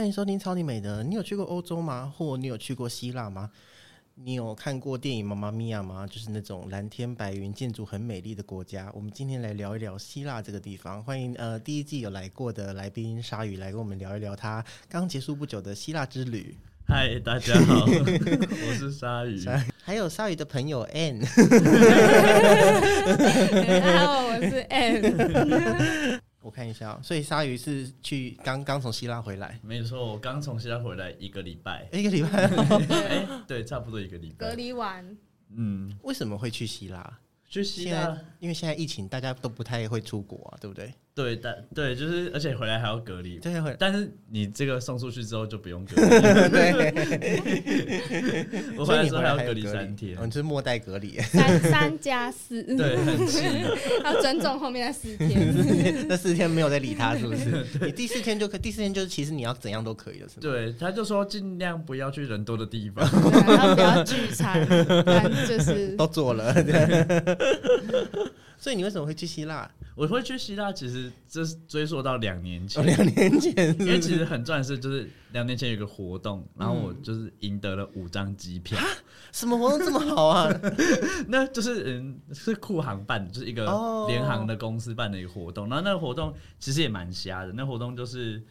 欢迎收听超级美的。你有去过欧洲吗？或你有去过希腊吗？你有看过电影《妈妈咪呀》吗？就是那种蓝天白云、建筑很美丽的国家。我们今天来聊一聊希腊这个地方。欢迎呃第一季有来过的来宾鲨鱼来跟我们聊一聊他刚结束不久的希腊之旅。嗨，大家好，我是鲨鱼。还有鲨鱼的朋友 Ann。好，我是 Ann。我看一下，所以鲨鱼是去刚刚从希腊回来，没错，我刚从希腊回来一个礼拜，一个礼拜 哎，对，差不多一个礼拜，隔离完。嗯，为什么会去希腊？去希腊，因为现在疫情，大家都不太会出国啊，对不对？对，但对，就是而且回来还要隔离，对，会。但是你这个送出去之后就不用隔离，对。我回来之后还要隔离三天，你是末代隔离，三三加四，对，很气，要尊重后面那四天，那四天没有再理他，是不是？你第四天就可，第四天就是其实你要怎样都可以了，是吗？对，他就说尽量不要去人多的地方，然后不要聚餐，就是都做了。所以你为什么会去希腊？我会去希腊，其实这是追溯到两年前。两年前，因为其实很赚是，就是两年前有个活动，然后我就是赢得了五张机票。什么活动这么好啊？那就是嗯，是酷航办的，就是一个联航的公司办的一个活动。然后那个活动其实也蛮瞎的，那活动就是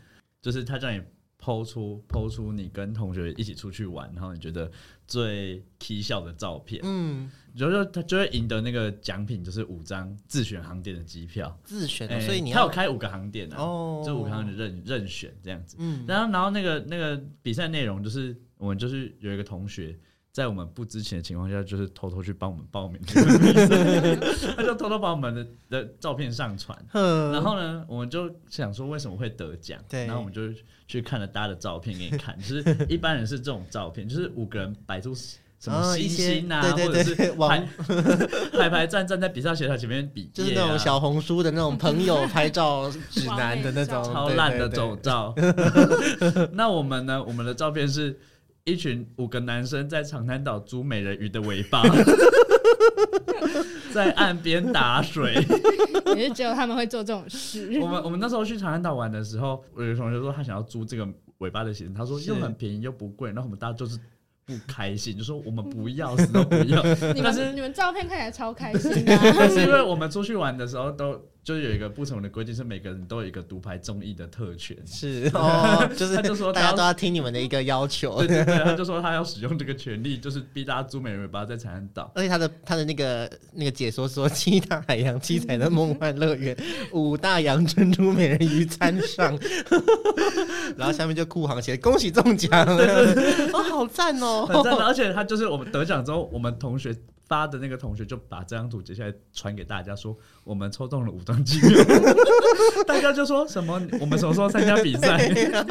就是他叫你。抛出抛出你跟同学一起出去玩，然后你觉得最 k 笑的照片，嗯，就是他就会赢得那个奖品，就是五张自选航点的机票，自选，所以你他有开五个航点哦，这五个航点任任选这样子，嗯，然后然后那个那个比赛内容就是我们就是有一个同学。在我们不知情的情况下，就是偷偷去帮我们报名，他就偷偷把我们的的照片上传，然后呢，我们就想说为什么会得奖，然后我们就去看了大家的照片给你看，就是一般人是这种照片，就是五个人摆出什么星星啊，或者是排 排排站站在比赛学台前面比，就是那种小红书的那种朋友拍照指南的那种超烂的走照。那我们呢？我们的照片是。一群五个男生在长滩岛租美人鱼的尾巴，在岸边打水。也是只有他们会做这种事。我们我们那时候去长滩岛玩的时候，我有个同学说他想要租这个尾巴的行程，他说又很便宜又不贵，然后我们大家就是不开心，就说我们不要，死都不要。你们你们照片看起来超开心，是因为我们出去玩的时候都。就是有一个不同的规定，是每个人都有一个独排综艺的特权。是 哦，就是他就说大家都要听你们的一个要求。对对对，他就说他要使用这个权利，就是逼大家租美人尾巴在长滩岛。而且他的他的那个那个解说说，七大海洋七彩的梦幻乐园，五大洋珍珠美人鱼参上，然后下面就酷航写恭喜中奖，哦，好赞哦，很赞。而且他就是我们得奖之后，我们同学。发的那个同学就把这张图截下来传给大家，说我们抽中了五张机票，大家就说什么我们什么时候参加比赛？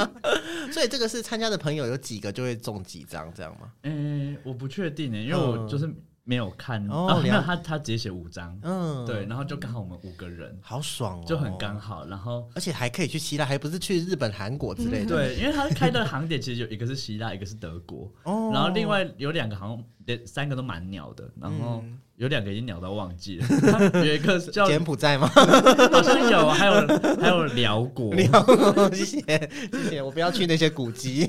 所以这个是参加的朋友有几个就会中几张这样吗？嗯，我不确定呢，因为我就是。没有看。哦，没有他他直接写五张，嗯，对，然后就刚好我们五个人，好爽哦，就很刚好，然后而且还可以去希腊，还不是去日本、韩国之类的，对，因为他开的航点其实有一个是希腊，一个是德国，哦，然后另外有两个好像连三个都蛮鸟的，然后。有两个已经鸟到忘记了，有一个 叫柬埔寨吗？好像有，还有还有辽国。谢谢谢谢，我不要去那些古迹。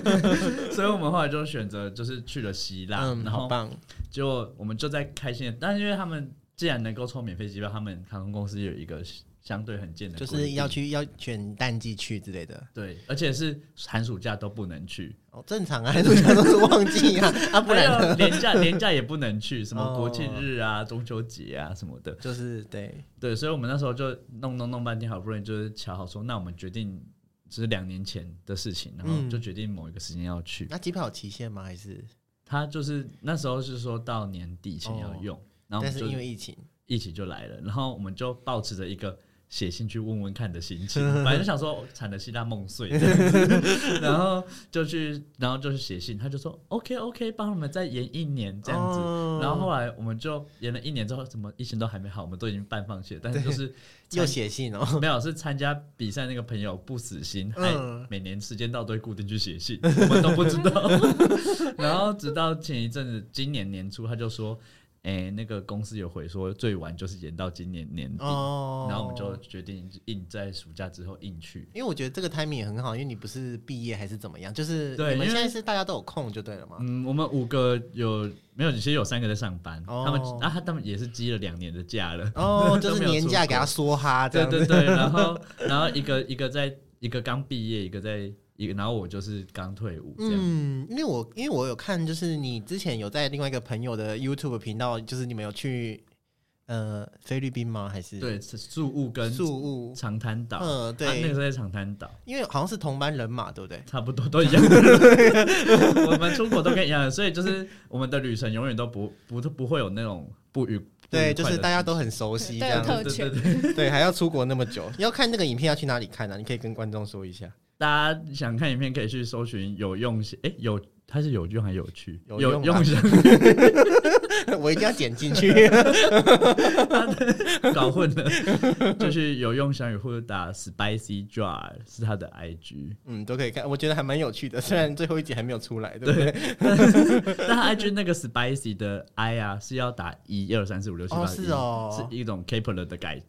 所以我们后来就选择就是去了希腊，然后就我们就在开心。但是因为他们既然能够抽免费机票，他们航空公司有一个。相对很近的，就是要去要选淡季去之类的，对，而且是寒暑假都不能去。哦，正常啊，寒暑假都是旺季啊，啊，不然年假 年假也不能去，什么国庆日啊、中秋节啊什么的，就是对。对，所以我们那时候就弄弄弄半天，好不容易就是瞧好说，那我们决定是两年前的事情，然后就决定某一个时间要去。那机票有期限吗？还是？他就是那时候是说到年底前要用，然后但是因为疫情，疫情就来了，然后我们就保持着一个。写信去问问看的心情，本来就想说惨的希腊梦碎，然后就去，然后就去写信，他就说 OK OK，帮我们再延一年这样子。然后后来我们就延了一年之后，怎么疫情都还没好，我们都已经半放弃了。但是就是 又写信哦，没有是参加比赛那个朋友不死心，还每年时间到都会固定去写信，我们都不知道。然后直到前一阵子，今年年初他就说。哎、那个公司有回说最晚就是延到今年年底，哦然后我们就决定硬在暑假之后硬去。因为我觉得这个 timing 也很好，因为你不是毕业还是怎么样，就是你们现在是大家都有空就对了嘛。嗯，我们五个有没有？其实有三个在上班，哦他们啊，他他们也是积了两年的假了。哦，就是年假给他梭哈。对对对，然后 然后一个一个在一个刚毕业，一个在一个，然后我就是刚退伍这样。嗯，因为我因为我有看，就是你之前有在另外一个朋友的 YouTube 频道，就是你们有去呃菲律宾吗？还是对，是宿务跟宿务？长滩岛，嗯，啊，对，那个时候在长滩岛。因为好像是同班人马，对不对？差不多都一样，我们出国都跟一样的，所以就是我们的旅程永远都不不不会有那种不愉对，就是大家都都很熟悉这样子。特权，对，还要出国那么久，要看那个影片要去哪里看呢、你可以跟观众说一下。大家想看影片可以去搜寻有用心，哎、有它是有用还有趣，有用吧用想 我一定要剪进去。搞混了，就是有用小语或者打 spicy jar 是他的 IG，嗯，都可以看，我觉得还蛮有趣的。虽然最后一集还没有出来，对不对？但他 IG 那个 spicy 的 I 啊是要打一二三四五六七八，哦是哦是一种 Kepler 的改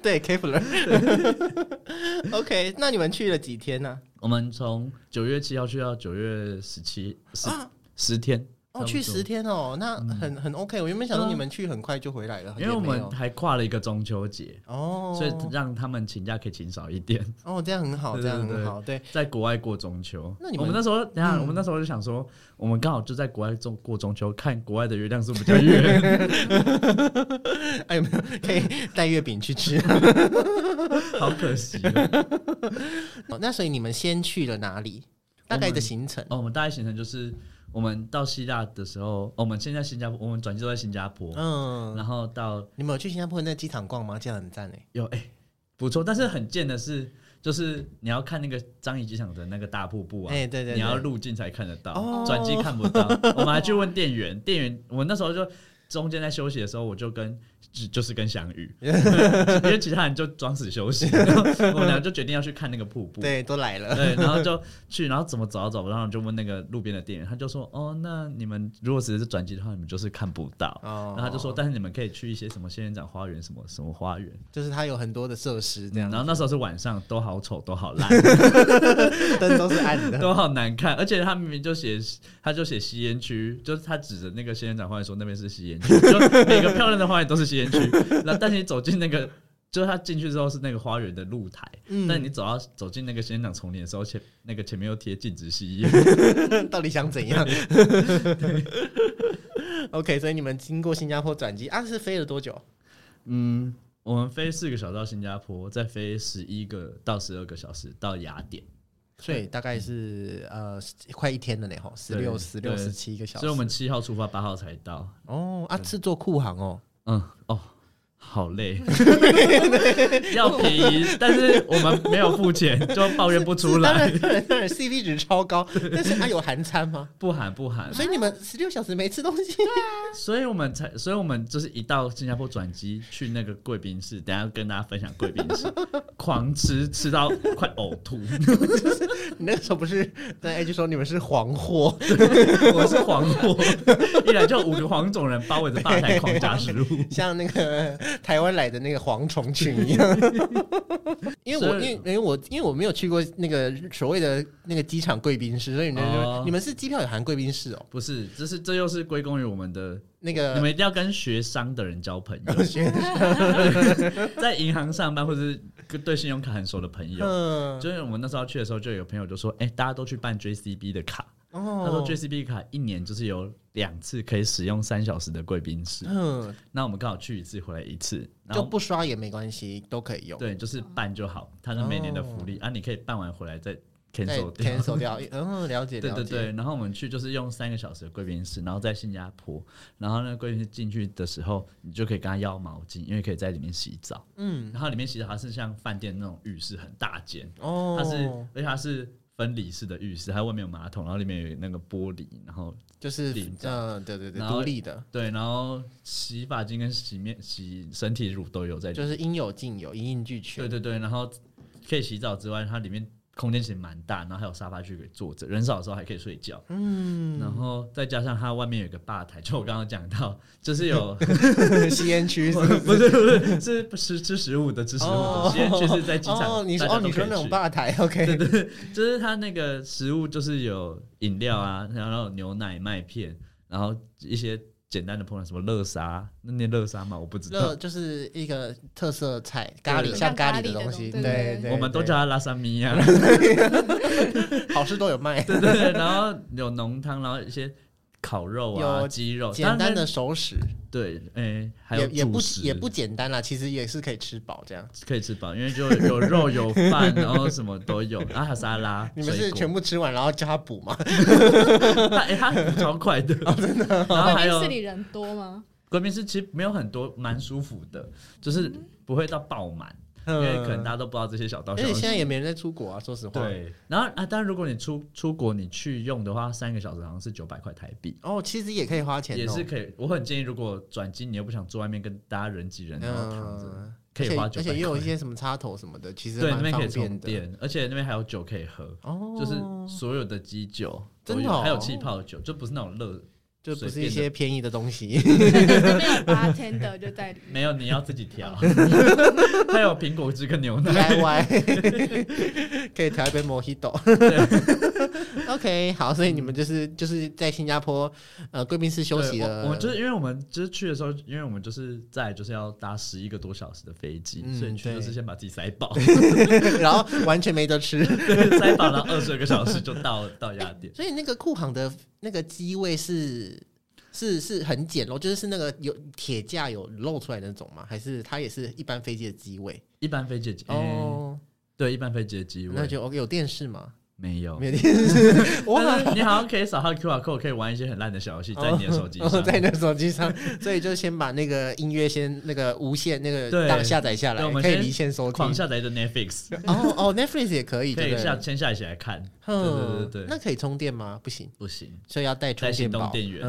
对 Kepler。OK，那你们去了几天呢、我们从九月七号去到九月十七十啊？十天，哦，去十天哦，那很很 OK。我原本想说你们去很快就回来了，因为我们还跨了一个中秋节，哦，所以让他们请假可以请少一点，哦这样很好，对这样很好，对。在国外过中秋。那你们我们那时候，等一下、嗯我们那时候就想说，我们刚好就在国外中过中秋，看国外的月亮是不是比较圆，哎，有没有可以带月饼去吃？好可惜 哦。哦那所以你们先去了哪里？大概的行程？哦，我们大概行程就是，我们到希腊的时候，哦我们现在新加坡，我们转机都在新加坡，嗯，然后到你们有去新加坡那个机场逛吗？这样很赞哎。有哎、不错，但是很贱的是，就是你要看那个樟宜机场的那个大瀑布啊，哎，对对，你要对入境才看得到哦，转机看不到。我们还去问店员，店员我那时候就中间在休息的时候，我就跟就就是跟翔宇，因为其他人就装死休息，然后我们俩就决定要去看那个瀑布。对都来了。对，然后就去，然后怎么找都找不到，然后就问那个路边的店员，他就说：“哦，那你们如果只是转机的话，你们就是看不到。”哦然后他就说：“但是你们可以去一些什么仙人掌花园，什么什么花园。就是它有很多的设施这样，然后那时候是晚上，都好丑，都好烂 灯都是暗的。都好难看，而且他明明就写，他就写吸烟区，就是他指着那个仙人掌花园说那边是吸烟区，就每个漂亮的花园都是吸烟区。那但是你走进那个，就是他进去之后是那个花园的露台，嗯但你走到走进那个仙人掌丛林的时候，前那个前面又贴禁止吸烟。到底想怎样？OK，所以你们经过新加坡转机啊，是飞了多久？嗯，我们飞四个小时到新加坡，再飞十一个到十二个小时到雅典，所以大概是呃快一天了呢，吼，十六、对十六、对十七个小时。所以我们七号出发，八号才到。哦啊是坐库航哦，嗯，哦，好累，要便宜，但是我们没有付钱，就抱怨不出当来。然当然当然 CP 值超高，但是它有含餐吗？不含不含，所以你们十六小时没吃东西？所以我们才，所以我们就是一到新加坡转机去那个贵宾室，等下跟大家分享贵宾室，狂吃吃到快呕吐。你那个时候不是在 A 就说你们是黄货？我是黄货，一来就五个黄种人包围着吧台狂夹食物。像那个台湾来的那个蝗虫群一样。因为我因为因为我因为我没有去过那个所谓的那个机场贵宾室，所以你们、哦你们是机票有含贵宾室哦？不是，这是这又是归功于我们的，那个你们一定要跟学商的人交朋友 在银行上班或者是跟对信用卡很熟的朋友。嗯就是我们那时候去的时候，就有朋友就说：“哎、大家都去办 JCB 的卡。哦他说 JCB 卡一年就是有两次可以使用三小时的贵宾室。嗯那我们刚好去一次，回来一次，然就后不刷也没关系，都可以用。对，就是办就好，它是每年的福利、啊，你可以办完回来再再 cancel 掉。cancel 掉，嗯，了解了解。对对对，然后我们去就是用三个小时的贵宾室，然后在新加坡，然后那个贵宾室进去的时候，你就可以跟他要毛巾，因为可以在里面洗澡。嗯，然后里面洗澡它是像饭店那种浴室，很大间，哦，它是而且它是分离式的浴室，它外面有马桶，然后里面有那个玻璃，然后就是嗯，对对对，独立的，对，然后洗发精跟洗面洗身体乳都有在。就是应有尽有，一应俱全。对对对，然后可以洗澡之外，它里面空间其实蛮大，然后还有沙发区可以坐着，人少的时候还可以睡觉。嗯，然后再加上它外面有一个吧台，就我刚刚讲到，就是有 吸烟区不是不是 是吃吃食物的吃食物的，吸烟区是在机场。哦，你说哦，你说那种吧台，OK，对对，就是它那个食物就是有饮料啊，然后牛奶、麦片，然后一些。简单的烹饪什么乐沙，那念乐沙吗？我不知道。乐就是一个特色菜，咖喱像咖喱的东西。对对，我们都叫它拉沙米呀。好事都有卖。对对，然后有浓汤，然后一些。烤肉啊，鸡肉，简单的熟食，对，哎，还有也不也不简单啦，其实也是可以吃饱这样，可以吃饱，因为就有肉有饭，然后什么都有，然后还有沙拉。你们是全部吃完然后叫他补吗？他哎，他超快的，真的。然后还有，室里人多吗？贵宾室其实没有很多，蛮舒服的，就是不会到爆满。因为可能大家都不知道这些小道消息，现在也没人在出国啊，说实话。对，然后啊，当然如果你出出国，你去用的话，三个小时好像是九百块台币。哦，其实也可以花钱，也是可以。我很建议，如果转机你又不想坐外面跟大家人挤人，然后躺着，可以花九百。而且也有一些什么插头什么的，其实对那边可以充电，而且那边还有酒可以喝，哦，就是所有的基酒都有，还有气泡酒，就不是那种热。就不是一些便宜的东西，没有八天的 就在里面。没有，你要自己调。还有苹果汁跟牛奶。DIY 可以调一杯 Mojito。OK，好，所以你们就是就是在新加坡呃贵宾室休息了。我们就是因为我们就是去的时候，因为我们就是在就是要搭十一个多小时的飞机，所以你去就是先把自己塞饱，然后完全没得吃，塞饱了二十二个小时就到到雅典。所以那个库航的。那个机位是是是很简陋，就是是那个有铁架有露出来的那种吗？还是它也是一般飞机的机位？一般飞机的机哦，对，一般飞机的机位。那就 OK，有电视吗？没有，没有电视。哇，你好像可以扫他 QR code，可以玩一些很烂的小游戏，在你的手机上，在你的手机上。所以就先把那个音乐先那个无线那个档下载下来，可以离线收听。狂下载的 Netflix。哦哦，Netflix 也可以，可以下先下一起来看。对对对对。那可以充电吗？不行，不行，所以要带充电宝。电源。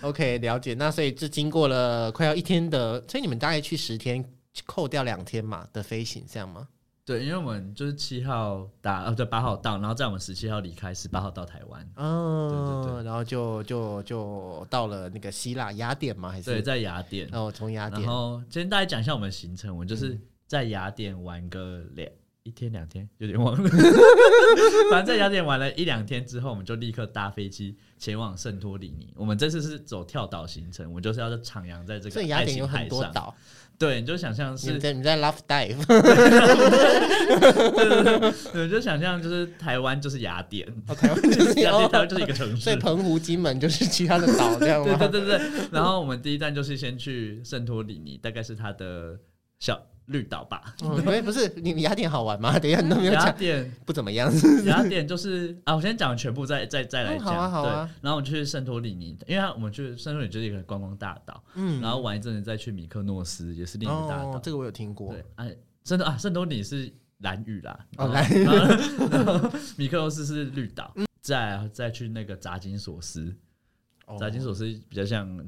OK，了解。那所以这经过了快要一天的，所以你们大概去十天，扣掉两天嘛的飞行，这样吗？对，因为我们就是七号打，呃，对，八号到，然后在我们十七号离开，十八号到台湾。嗯，对对对，然后就就就到了那个希腊雅典吗？还是对，在雅典。哦，从雅典。然后先大家讲一下我们的行程，我们就是在雅典玩个两一天两天，有点忘了。反正在雅典玩了一两天之后，我们就立刻搭飞机前往圣托里尼。我们这次是走跳岛行程，我们就是要在徜徉在这个雅典有很多岛。对，你就想象是你在你在 Love Dive，对，就想象就是台湾就是雅典，台湾就是雅典，台湾就是一个城市，所以澎湖、金门就是其他的岛，这样吗？对对对对。然后我们第一站就是先去圣托里尼，大概是它的小。绿岛吧，没不是你雅典好玩吗？等一下你都没有讲，雅典不怎么样。雅典就是啊，我先讲全部，再再再来讲。好啊好啊。然后我们去圣托里尼，因为我们去圣托里尼就是一个观光大岛，嗯，然后玩一阵子再去米克诺斯，也是另一个大岛。这个我有听过。对，哎，圣托啊，圣托里尼是蓝屿啦，哦蓝屿。米克诺斯是绿岛，再再去那个扎金索斯，扎金索斯比较像。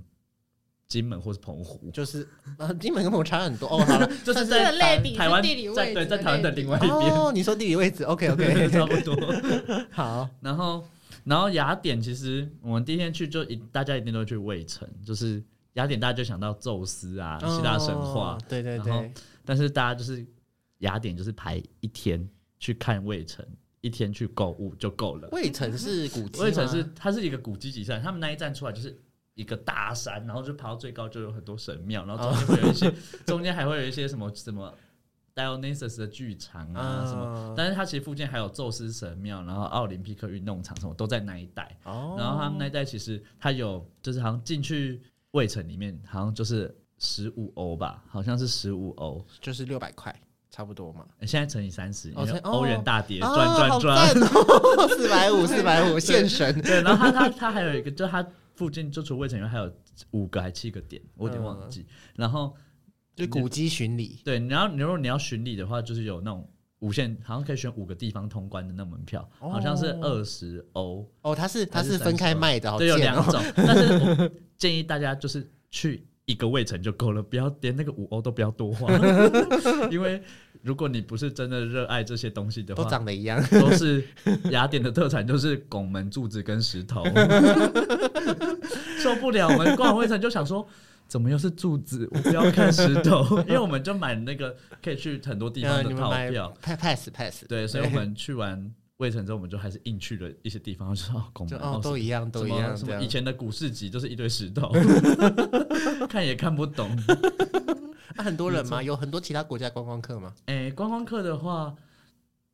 金门或是澎湖，就是呃，金门跟澎湖差很多 哦。好了，就是在台湾在对在台湾的另外一边。哦，你说地理位置，OK OK，差不多。好，然后然后雅典其实我们第一天去就一大家一定都去卫城，就是雅典大家就想到宙斯啊，希腊神话，对对对。但是大家就是雅典就是排一天去看卫城，一天去购物就够了。卫城是古迹，卫城是它是一个古迹集散，他们那一站出来就是。一个大山，然后就爬到最高，就有很多神庙，然后中间会有一些，中间还会有一些什么什么 Dionysus 的剧场啊什么，但是它其实附近还有宙斯神庙，然后奥林匹克运动场什么都在那一带。哦，然后他们那一带其实它有，就是好像进去卫城里面，好像就是十五欧吧，好像是十五欧，就是六百块，差不多嘛。现在乘以三十，欧元大跌，转转转，四百五，四百五，现神。对，然后它它它还有一个，就它。附近就除卫城以外，还有五个还七个点，我有点忘记。然后就古迹巡礼，对，然后如果你要巡礼的话，就是有那种无限，好像可以选五个地方通关的那门票，好像是二十欧。哦，它是它是分开卖的，对，有两种。但是我 建议大家就是去一个卫城就够了，不要连那个五欧都不要多花，因为如果你不是真的热爱这些东西的话都，长得一样。都是雅典的特产，就是拱门、柱子跟石头，受不了。我们逛完卫城就想说。怎么又是柱子？我不要看石头，因为我们就买那个可以去很多地方呃，的套票，pass pass，对，所以我们 去完卫城之后，我们就还是硬去了一些地方，就说哦，拱门哦都一样，都一样，什么以。前的古市集就是一堆石头 看也看不懂。啊很多人吗？有很多其他国家观光客吗？哎、观光客的话，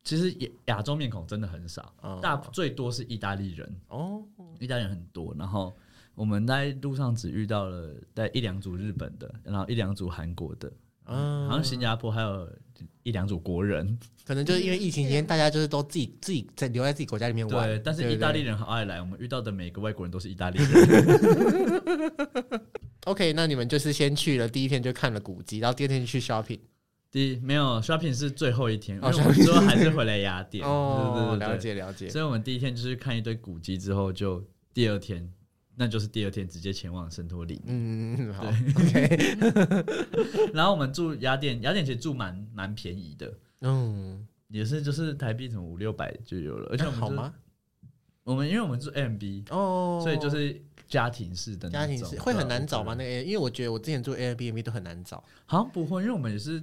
其实亚亚洲面孔真的很少，哦大最多是意大利人，哦，意大利人很多。然后我们在路上只遇到了在一两组日本的，然后一两组韩国的，嗯，好像新加坡还有一两组国人。可能就是因为疫情期间，大家就是都自己自己在留在自己国家里面玩。对，但是意大利人好爱来，我们遇到的每个外国人都是意大利人。OK，那你们就是先去了，第一天就看了古迹，然后第二天去 shopping。第没有 shopping 是最后一天，因哦为我们之后还是回来雅典。哦，对对对对了解了解。所以我们第一天就是看一堆古迹，之后就第二天，那就是第二天直接前往圣托里。嗯，好，OK，然后我们住雅典，雅典其实住蛮蛮便宜的，嗯，也是就是台币什么五六百就有了，而且我们就好吗？我们因为我们住 M B，哦，所以就是家庭式的家庭式会很难找吗？那个，因为我觉得我之前住 Airbnb 都很难找。好像不会，因为我们也是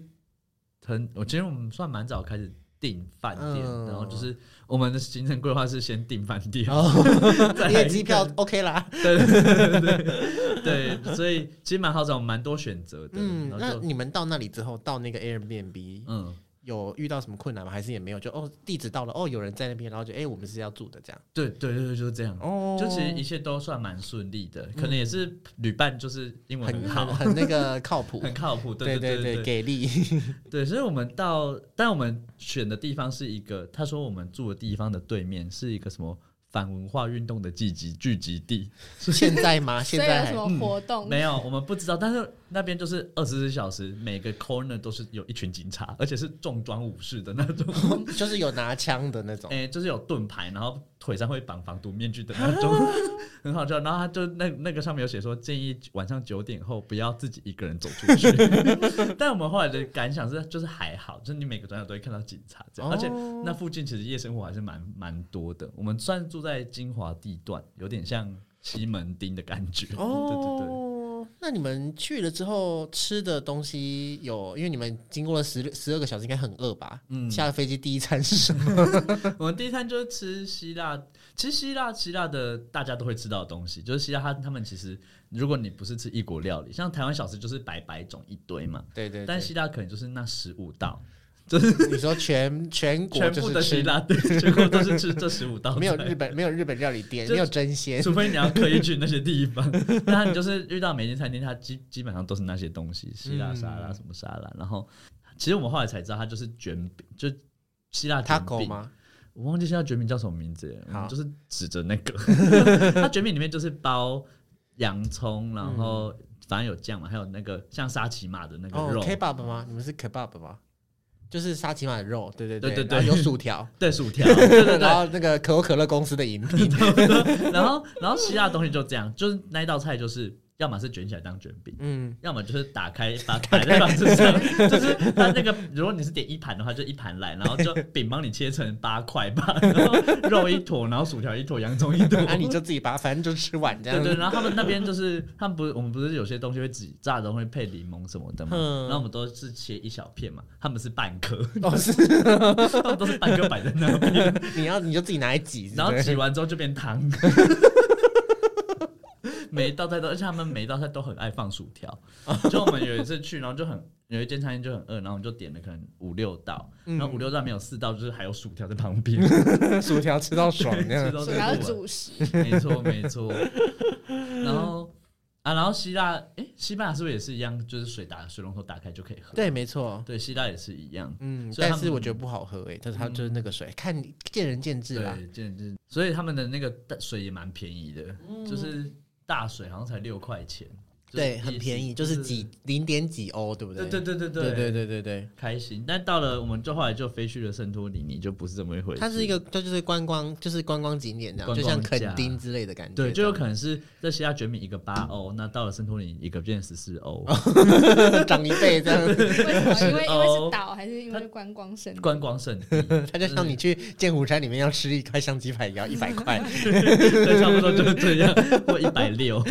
很，我觉得我们算蛮早开始订饭店，嗯然后就是我们的行程规划是先订饭店，哦，再因来为机票 OK 啦。对对对对对对，所以其实蛮好找，蛮多选择的。嗯，然后就那你们到那里之后，到那个 Airbnb 嗯，有遇到什么困难吗？还是也没有？就哦，地址到了，哦，有人在那边，然后就哎，我们是要住的这样。对对对对，就是这样。哦就其实一切都算蛮顺利的，可能也是旅伴就是英文很很好，很很那个靠谱，很靠谱。对对对，对给力。对，所以我们到，但我们选的地方是一个，他说我们住的地方的对面是一个什么反文化运动的聚集聚集地，现在吗？现在什么活动？没有，我们不知道，但是那边就是二十四小时，每个 corner 都是有一群警察，而且是重装武士的那种，就是有拿枪的那种。哎、就是有盾牌，然后腿上会绑防毒面具的那种，很好笑。然后他就那那个上面有写说，建议晚上九点后不要自己一个人走出去。但我们后来的感想是，就是还好，就是你每个转角都会看到警察这样，而且哦那附近其实夜生活还是蛮蛮多的。我们算住在金华地段，有点像西门町的感觉。对对对。哦，那你们去了之后吃的东西有，因为你们经过了十十二个小时，应该很饿吧？嗯。下了飞机第一餐是什么？我们第一餐就是吃希腊，其实希腊希腊的大家都会知道的东西，就是希腊他他们其实，如果你不是吃异国料理，像台湾小吃就是白白种一堆嘛，对对对，但希腊可能就是那十五道，你说全 全国全部的希腊对，全国都是吃这十五道菜，没有日本没有日本料理店，就没有真鲜。除非你要刻意去那些地方，那你就是遇到每间餐厅，它基基本上都是那些东西，希腊沙拉、嗯什么沙拉，然后其实我们后来才知道，它就是卷饼，就希腊卷饼吗？我忘记现在卷饼叫什么名字了，我们就是指着那个，它卷饼里面就是包洋葱，然后反正有酱嘛，还有那个像沙琪玛的那个哦肉，，kebab 吗？你们是 kebab 吗？就是沙琪玛的肉，对对对对对。然后有薯条，对薯条，对对然，后那个可口可乐公司的饮品，然后然后希腊东西就这样，就是那一道菜就是要么是卷起来当卷饼。嗯，要么就是打开把 摆在盘子上，就是它那个，如果你是点一盘的话，就一盘来，然后就饼帮你切成八块吧，然后肉一坨，然后薯条一坨，洋葱一坨，那你就自己把它反正就吃完这样。对对，然后他们那边就是他们不是我们不是有些东西会自己炸的会配柠檬什么的嘛，嗯。然后我们都是切一小片嘛，他们是半颗，哦是，他们都是半颗摆在那边，你要你就自己拿来挤，然后对挤完之后就变汤。每一道菜都，而且他们每一道菜都很爱放薯条。就我们有一次去，然后就很有一间餐厅就很饿，然后我们就点了可能五六道，嗯然后五六道没有四道，就是还有薯条在旁边，薯条吃到爽那吃样。到主要是主食，没错没错。然后啊，然后希腊，诶，西班牙是不是也是一样？就是水打水龙头打开就可以喝？对，没错。对，希腊也是一样。嗯，所以他们但是我觉得不好喝诶，但是它就是那个水，看见仁见智啦。对，见就是，所以他们的那个水也蛮便宜的，嗯就是大水好像才六块钱。对，很便宜，就是几几零点几欧，对不对对对对对对对对对对，开心。但到了我们就后来就飞去了圣托里尼，就不是这么一回事。它是一个，它就是观光，就是观光景点这样，就像垦丁之类的感觉。对，就有可能是在希腊卷米一个八欧，那到了圣托里尼一个变十四欧，样涨一倍这样，为什么？因为因为哦是岛，还是因为是观光胜地？观光胜地，它就像你去剑湖山里面要吃一块香鸡排一样，一百块。对，差不多就是这样，或一百六。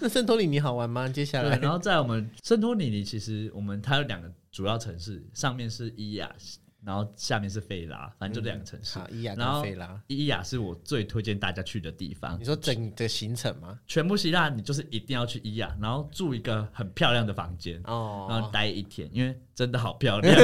那圣托里尼好玩吗？接下对，来然后在我们圣托里尼，其实我们它有两个主要城市，上面是伊亚，然后下面是费拉，反正就两个城市。好，伊亚然后跟费拉，伊亚是我最推荐大家去的地方你，说整个行程吗？全部希腊你就是一定要去伊亚，然后住一个很漂亮的房间。然后哦，待一天，因为真的好漂亮。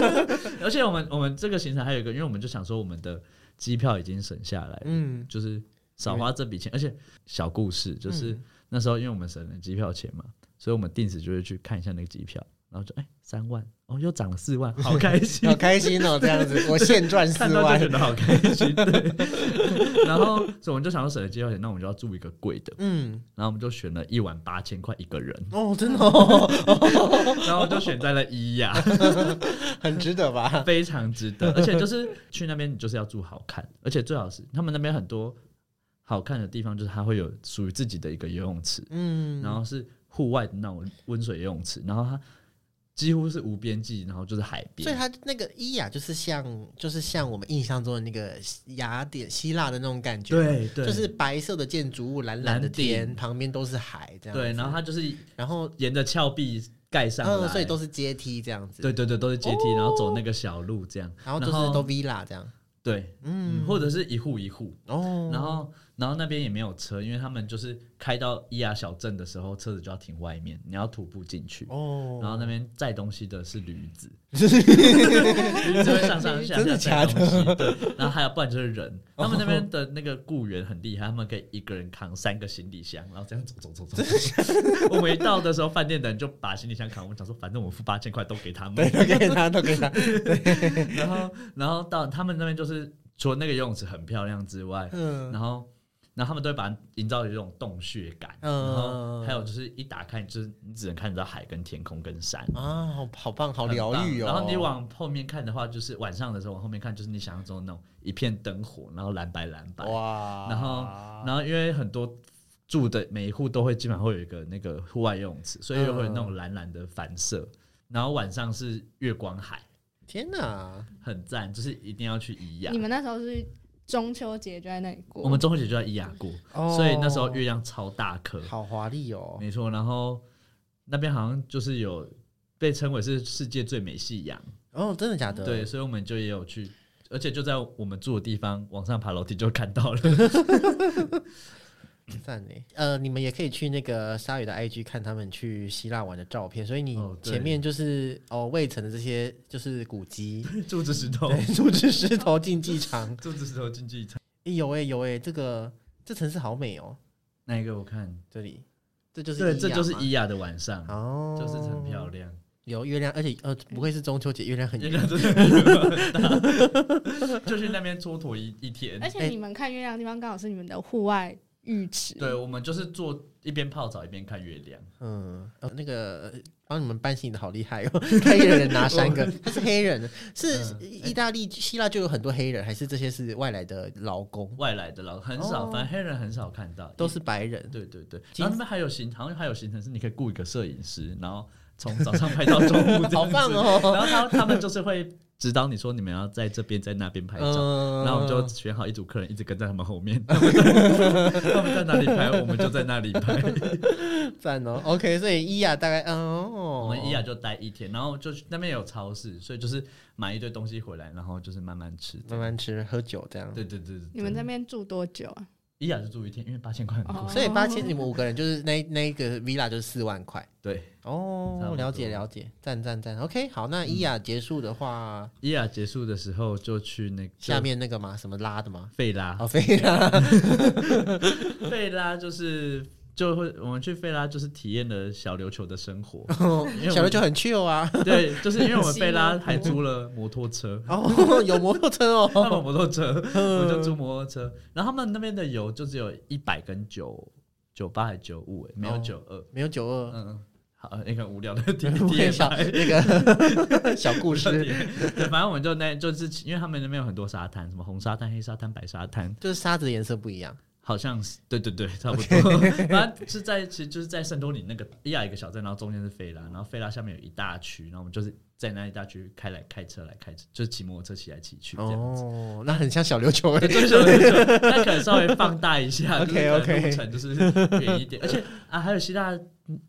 而且我们我们这个行程还有一个，因为我们就想说我们的机票已经省下来，嗯，就是少花这笔钱。而且小故事就是、嗯那时候因为我们省了机票钱嘛，所以我们定时就会去看一下那个机票，然后就哎三、万哦又涨了四万，好开心 好。开心哦，这样子，我现赚 四万觉。得好开心，对。然后，所以我们就想要省了机票钱，那我们就要住一个贵的，嗯，然后我们就选了一晚八千块一个人，哦，真的哦，然后就选在了伊亚。很值得吧？非常值得，而且就是去那边，你就是要住好看，而且最好是他们那边很多好看的地方，就是它会有属于自己的一个游泳池，嗯，然后是户外的那种温水游泳池，然后它几乎是无边际，然后就是海边。所以。它那个伊雅就是像，就是像我们印象中的那个雅典、希腊的那种感觉，，对对，就是白色的建筑物，蓝蓝的天，旁边都是海，这样对，然后它就是然后沿着峭壁盖上来，嗯，所以都是阶梯这样子，对，对对都是阶梯，哦然后走那个小路这样，然后就是都 villa 这样，对，嗯嗯，或者是一户一户，哦，然后然后那边也没有车，因为他们就是开到伊亚小镇的时候，车子就要停外面，你要徒步进去。哦，然后那边载东西的是驴子，驴子会上上下真的下假载东西，对。然后还有不然就是人，他们那边的那个雇员很厉害，他们可以一个人扛三个行李箱，然后这样走走走走。我们一到的时候，饭店的人就把行李箱扛，我们想说反正我们付八千块都给他们，都给他，都给他，然后然后到他们那边就是除了那个游泳池很漂亮之外，嗯然后。然后他们都会把它营造有一种洞穴感，嗯然后还有就是一打开，就是你只能看得到海跟天空跟山，啊，好好棒，好疗愈哦。然后你往后面看的话，就是晚上的时候往后面看，就是你想象中的那种一片灯火，然后蓝白蓝白。哇，然后然后因为很多住的每一户都会基本上会有一个那个户外游泳池，所以又会有那种蓝蓝的反射。然后晚上是月光海，天哪，很赞，就是一定要去宜雅你。们那时候是中秋节就在那里过？我们中秋节就在伊雅过，哦所以那时候月亮超大颗，好华丽哦。没错。然后那边好像就是有被称为是世界最美夕阳。哦，真的假的？对，，所以我们就也有去，而且就在我们住的地方，往上爬楼梯就看到了。赞呢。呃，你们也可以去那个鲨鱼的 IG 看他们去希腊玩的照片，所以你前面就是哦未城的这些就是古迹，柱子石头，对，树枝石头竞技场。柱子石头竞技场，诶有诶有诶，这个这城市好美哦，那一个？我看，这里这就是对，这就是嘛伊雅的晚上，哦，就是很漂亮。有月亮，而且呃不会是中秋节，月亮很圆。月亮真的很大，就去那边蹉跎一一天。而。且你们看月亮的地方刚好是你们的户外浴池。对，我们就是坐一边泡澡一边看月亮。嗯，呃，那个呃帮你们搬行李的好厉害哦，看一个人拿三个，他是黑人，是嗯意大利、希腊就有很多黑人，还是这些是外来的劳工，外来的劳很少，哦反正黑人很少看到，都是白人？对对对。然后那边还有行，好像还有行程是你可以雇一个摄影师，然后从早上拍到中午，好棒！哦！然后他他们就是会指导你说你们要在这边在那边拍照，嗯然后我们就选好一组客人，一直跟在他们后面，他们在哪里拍，我们就在那里拍。赞哦。OK，所以伊雅大概嗯哦，我们伊雅就待一天，然后就去那边有超市，所以就是买一堆东西回来，然后就是慢慢吃。慢慢吃喝酒这样。对对对对，你们在那边住多久啊？伊雅就住一天，因为八千块很贵。哦。所以八千，你们五个人就是那那一个 villa 就是四万块。对，哦了解了解，赞赞赞。OK，好，那伊雅结束的话，伊雅结束的时候就去那个下面那个嘛，什么拉的吗？费拉，哦，费拉，费拉就是就会我们去费拉就是体验了小琉球的生活，因为小琉球很 chill 啊。对，就是因为我们 费拉还租了摩托车，哦，有摩托车他们哦。有摩托车，我们就租摩托车，然后他们那边的油就只有一百跟九九八还是九五？哎，没有哦九二。没有九二，嗯，好，那个无聊的题我也小题那个小故事，对，反正我们就那就是因为他们那边有很多沙滩，什么红沙滩、黑沙滩、白沙滩，就是沙子的颜色不一样。好像是对对对，差不多。反正是在其实就是在圣多里那个伊亚一个小镇，然后中间是菲拉，然后菲拉下面有一大区，然后我们就是在那一大区开来开车来开车，就是骑摩托车骑来骑去这样子。哦，那很像小琉球对，诶。就是有那种，那可能稍微放大一下 能 OK 路程就是远一点，而且啊，还有希腊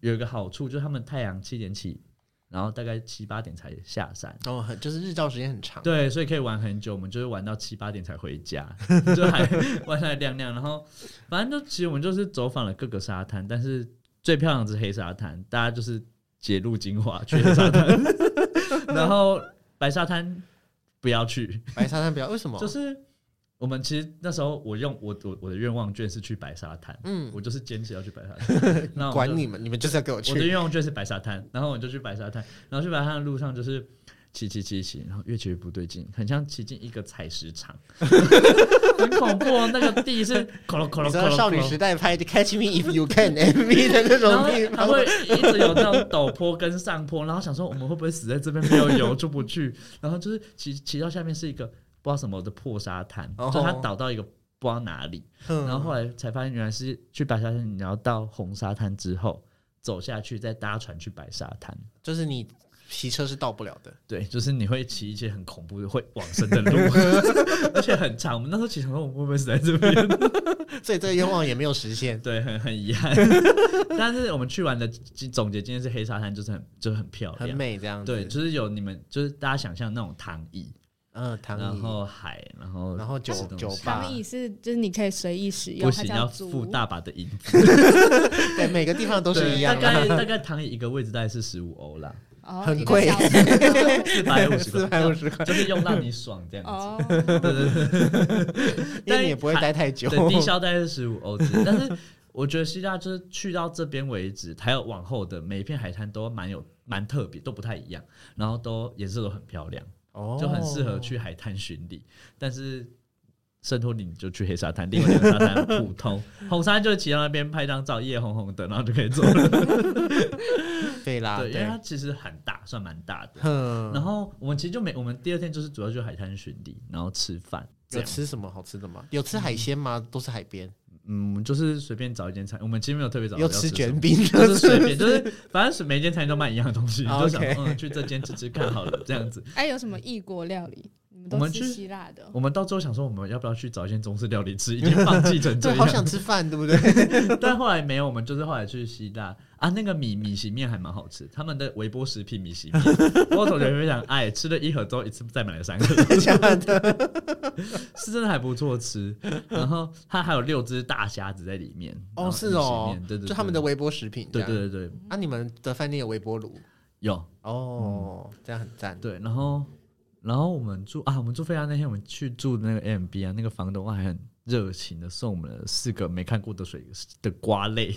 有一个好处，就是他们太阳七点起，然后大概七八点才下山。哦，很就是日照时间很长。对，所以可以玩很久，我们就是玩到七八点才回家，就还玩还亮亮。然后反正就其实我们就是走访了各个沙滩，但是最漂亮的是黑沙滩，大家就是截录精华去黑沙滩，然后白沙滩不要去，白沙滩不要，为什么？就是我们其实那时候我用我我我的愿望卷是去白沙滩，嗯，我就是坚持要去白沙滩，那管你们，你们就是要给我去。我的去。愿望就是白沙滩，然后我就去白沙滩，然后去白沙滩的路上就是骑骑骑骑，然后越骑越不对劲，很像骑进一个采石场，很恐怖哦。那个地是 咕噜咕噜咕你知道噜，少女时代拍的《Catch Me If You Can》MV 的那然种后地方，还会一直有那种陡坡跟上坡，然后想说我们会不会死在这边没有油出不去，然后就是骑骑到下面是一个不知道什么的破沙滩，哦就它倒到一个不知道哪里，嗯然后后来才发现原来是去白沙滩，你要到红沙滩之后走下去，再搭船去白沙滩。就是你骑车是到不了的。对，就是你会骑一些很恐怖的会往生的路，而且很长。我们那时候骑想说我们会不会死在这边？所以这个愿望也没有实现。对，很很遗憾。但是我们去完的总结今天是黑沙滩，就是很就是很漂亮很。美这样子。对，就是有你们就是大家想象那种躺椅，嗯，躺然，后海，然后然后酒酒吧躺椅是就是你可以随意使用，不行要付大把的银子，对，每个地方都是一样大概。大概躺椅一个位置大概是十五欧啦，哦很贵。四百五十四百五十块，就是用让你爽这样子。哦，因为你也不会待太久。对，低消大概是十五欧纸，但是我觉得希腊就是去到这边为止，还有往后的每一片海滩都蛮有蛮特别，都不太一样，然后都颜色都很漂亮，哦就很适合去海滩巡礼。但是圣托里尼就去黑沙滩，另外两个沙滩很普通，红沙就是骑到那边拍张照，夜红红的，然后就可以走了。对啦，对，因为它，其实很大，算蛮大的。哼，然后我们其实就没，我们第二天就是主要去海滩巡礼，然后吃饭。有吃什么好吃的吗？有吃海鲜吗？都是海边。嗯，我们就是随便找一间餐，我们其实没有特别找。又吃卷，饼，就是随便，就是 反正是每间餐厅都卖一样的东西，你就想嗯去这间吃吃看好了，这样子。哎，有什么异国料理？我们去希腊的？我们到最后想说，我们要不要去找一间中式料理吃？已经放弃成这对，好想。吃饭，对不对？但后来没有，我们就是后来去希腊啊，那个米米其面还蛮好吃，他们的微波食品米其面，我同学非常爱，吃了一盒之后一次再买了三盒，假的。是真的还不错吃。然后它还有六只大虾子在里面。哦，是哦面，对对，就他们的微波食品。对。对对对啊，你们的饭店有微波炉？有哦，这样很赞。对，然后然后我们住啊，我们住菲亚那天我们去住那个 M B 啊，那个房东还很热情的送我们了四个没看过的水的瓜类。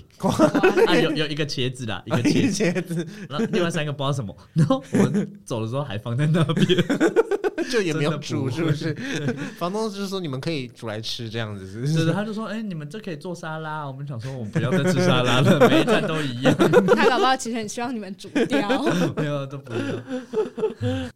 啊，有有一个茄子啦，一个茄子，茄子。然后另外三个不知道什么，然后我们走的时候还放在那边，就也没有煮，是不是？房东就是说你们可以煮来吃这样子，是是？他就说，哎、你们这可以做沙拉，我们想说我们不要再吃沙拉了，每一餐都一样，他搞不好其实很希望你们煮掉。没有都不要，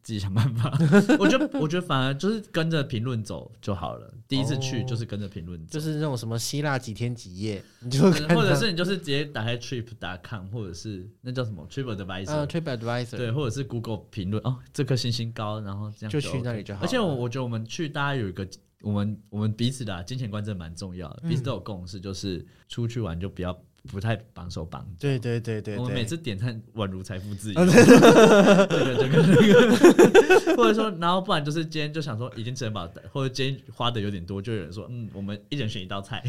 自己想办法。我觉得我觉得反而就是跟着评论走就好了，第一次去就是跟着评论。就是那种什么希腊几天几夜，你就或者是你就是直接打开 trip.com，或者是那叫什么？Trip Advisor，对，或者是 Google 评论哦，这颗星星高，然后这样就去 OK 那里就好而且我我觉得我们去，大家有一个我们我们彼此的、啊、金钱观真的蛮重要的，嗯彼此都有共识，就是出去玩就不要不太绑手绑脚。对对对对对，我们每次点餐宛如财富自由，这个这个这个，或者说，然后不然就是今天就想说已经吃很饱，或者今天花的有点多，就有人说，嗯，我们一人选一道菜，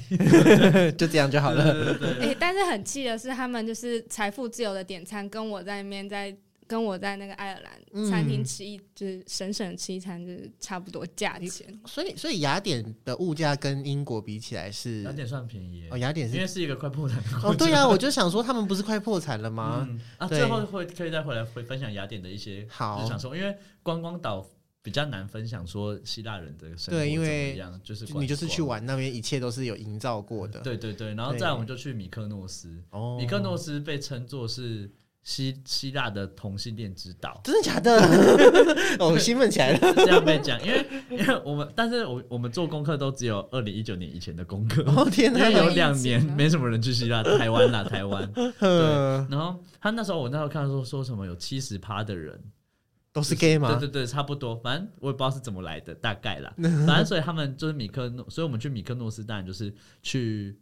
就这样就好了。哎、但是很气的是，他们就是财富自由的点餐，跟我在那边在跟我在那个爱尔兰餐厅吃一，就是省省吃一餐，就是差不多价钱。所以所以雅典的物价跟英国比起来是雅典算便宜哦，雅典是因为是一个快破产的国哦，家对啊，我就想说他们不是快破产了吗？嗯啊，最后会可以再回来会分享雅典的一些好日常生活，因为观光岛比较难分享说希腊人的生活对因为怎么样，就是你就是去玩。那边，一切都是有营造过的。对对对，然后再我们就去米克诺斯，哦米克诺斯被称作是希希腊的同性恋之岛，真的假的？哦我兴奋起来了。这样被讲，因为因为我们，但是我我们做功课都只有二零一九年以前的功课，哦天哪！因为有两年没什么人去希腊，台湾啦，台湾。对，嗯，然后他那时候我那时候看说说什么有七十趴的人都是 gay 吗？对对对，差不多，反正我也不知道是怎么来的，大概啦。反正所以他们就是米克诺，所以我们去米克诺斯，当然就是去，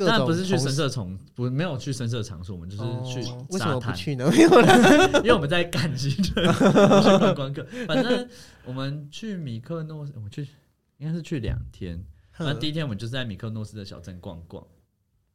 各种当然不是去同深色虫，不没有去深色场所，我们就是去哦为什么不沙滩，去呢？没有啦。因为我们在赶行程，不 是观光客。反正我们去米克诺斯，我们去应该是去两天。那第一天我们就是在米克诺斯的小镇逛逛，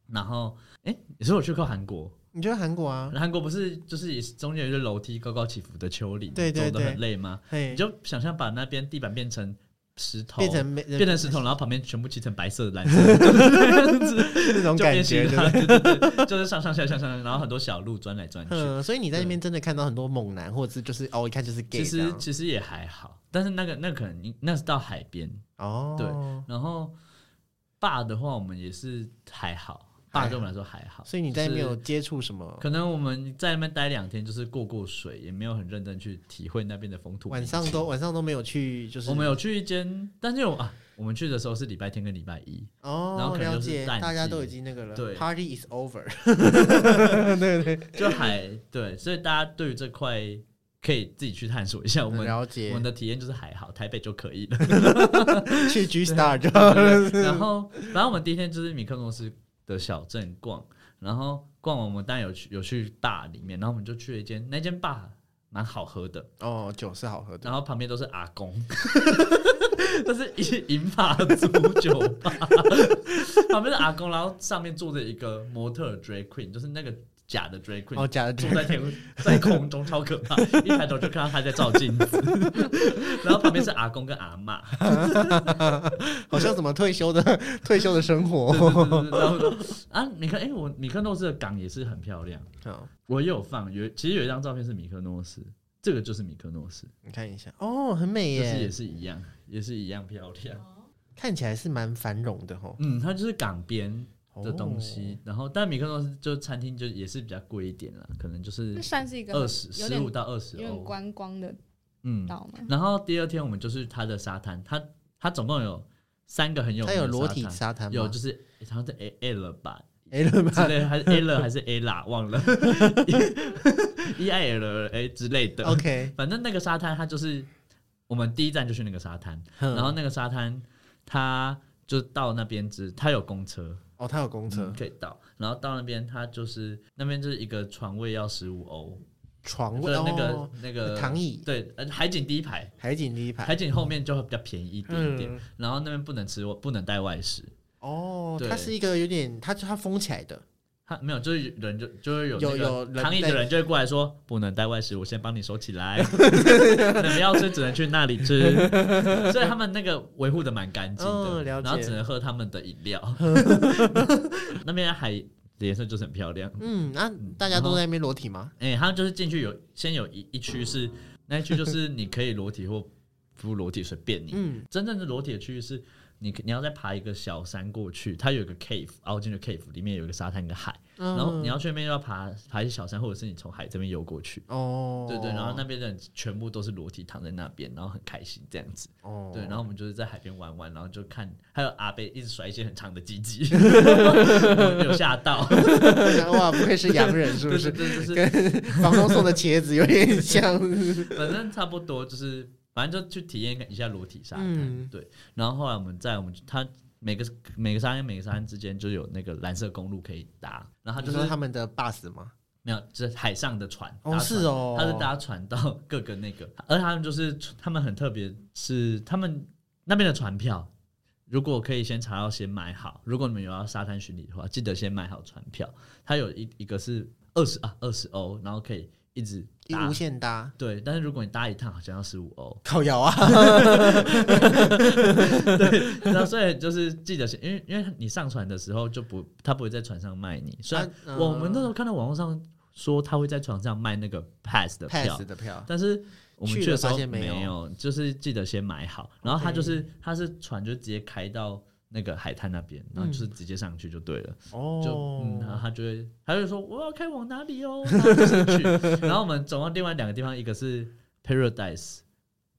然后哎，你说我去过韩国，你觉得韩国啊？韩国不是就是也是中间有一个楼梯高高起伏的丘陵，对对走得很累吗？嘿你，就想象把那边地板变成石头，变成没变成石头，然后旁边全部漆成白色、蓝色，那 种就感觉，就是上上下下上上，然后很多小路钻来钻去。嗯，所以你在那边真的看到很多猛男，或者是就是哦，一看就是 gay 其实其实也还好，但是那个那个可能那是到海边，哦，对然后坝的话我们也是还好，爸对。我们来说还好，所以你在那边有接触什么？可能我们在那边待两天，就是过过水，也没有很认真去体会那边的风土晚上都晚上都没有去，就是我们有去一间，但是我啊，我们去的时候是礼拜天跟礼拜一，然后，可能，就是大家都已经那个了，对，Party is over，对。对。就还对，所以大家对。于这块可以自己去探索一下。我们了解我们，的体验就是还好，台北就可以了。去 G Star 就好了。然后，反正我们第一天就是米克诺斯的小镇逛，然后逛完我们当然有去有去坝里面，然后我们就去了一间那间坝蛮好喝的，哦，酒是好喝的。然，后旁边都是阿公，那是银银发族酒吧，旁边是阿公，然后上面坐着一个模特儿 drag queen，就是那个假的 drag queen，哦，假的住在天在 空中超可怕，一抬头就看到他在照镜子，然后旁边是阿公跟阿嬷，好像什么退休的退休的生活对。对对对对，然后啊，你看，哎、我米克诺斯的港也是很漂亮，哦，我也有放，有其实有一张照片是米克诺斯，这个就是米克诺斯，你看一下，哦，很美就是也，是一样，也是一样漂亮。看起来是蛮繁荣的哦。嗯，它就是港边的东西，然后但米克诺斯就餐厅就也是比较贵一点了，可能就是算是一个二十十五到二十有点欧。观光的嗯，岛嘛。然后第二天我们就是它的沙滩，它它总共有三个很有它名的有裸体沙滩？有就是好像是 A A 了吧，A L 吧？之类，还是 A 了还是 A 啦忘了 E I L A 之类的。OK，反正那个沙滩它就是我们第一站就去那个沙滩，然后那个沙滩它就到那边之它有公车，哦，他有公车。嗯，可以到，然后到那边他就是那边就是一个床位要十五欧，床位就是那个、哦那个躺椅。对，呃海景第一排，海景第一排。海，景后面就会比较便宜一点点，嗯，然后那边不能吃，不能带外食。哦，对。它是一个有点，它它封起来的，他没有，就是人就就会有那有有人个躺椅的人就会过来说不能带外食，我先帮你收起来，你们要吃只能去那里吃，所以他们那个维护的蛮干净的，然后只能喝他们的饮料。那边海的颜色就是很漂亮，嗯，那大家都在那边裸体吗？哎、他就是进去有先有一一区是那一区就是你可以裸体或不裸体随便你，嗯，真正的裸体的区域是你你要再爬一个小山过去，它有一个 cave 凹进去 cave 里面有一个沙滩一个海。然然后你要去那边要爬爬一些小山，或者是你从海这边游过去。哦，对对，然后那边的人全部都是裸体躺在那边，然后很开心这样子。哦，对，然后我们就是在海边玩玩，然后就看还有阿贝一直甩一些很长的鸡鸡，我有吓到，后哇，不愧是洋人，是不是？对对，就是房东送的茄子有点像，反正差不多就是，反正就去体验一下裸体沙滩。嗯对，然后后来我们在我们他每个每个沙滩每个沙滩之间就有那个蓝色公路可以搭，然后就是他们的 bus 吗？没有，就是海上的船。哦是哦他是搭船到各个那个，而他们就是他们很特别，是他们那边的船票，如果可以先查到先买好。如果你们有要沙滩巡礼的话，记得先买好船票。它有一一个是二十啊二十欧，然后可以一直搭一无。限搭，对，但是如果你搭一趟，好像要十五欧。靠摇啊！然后所以就是记得先，因为因为你上船的时候就不，他不会在船上卖你。虽然我们那时候看到网络上说他会在船上卖那个 pass 的票 pass，的票，但是我们去的时候没有，就是记得先买好。然后他就是他是船就直接开到那个海滩那边，然后就是直接上去就对了。哦，就嗯，然后他就会，他就说我要开往哪里哦，然后就是去。然后我们总共另外两个地方，一个是 Paradise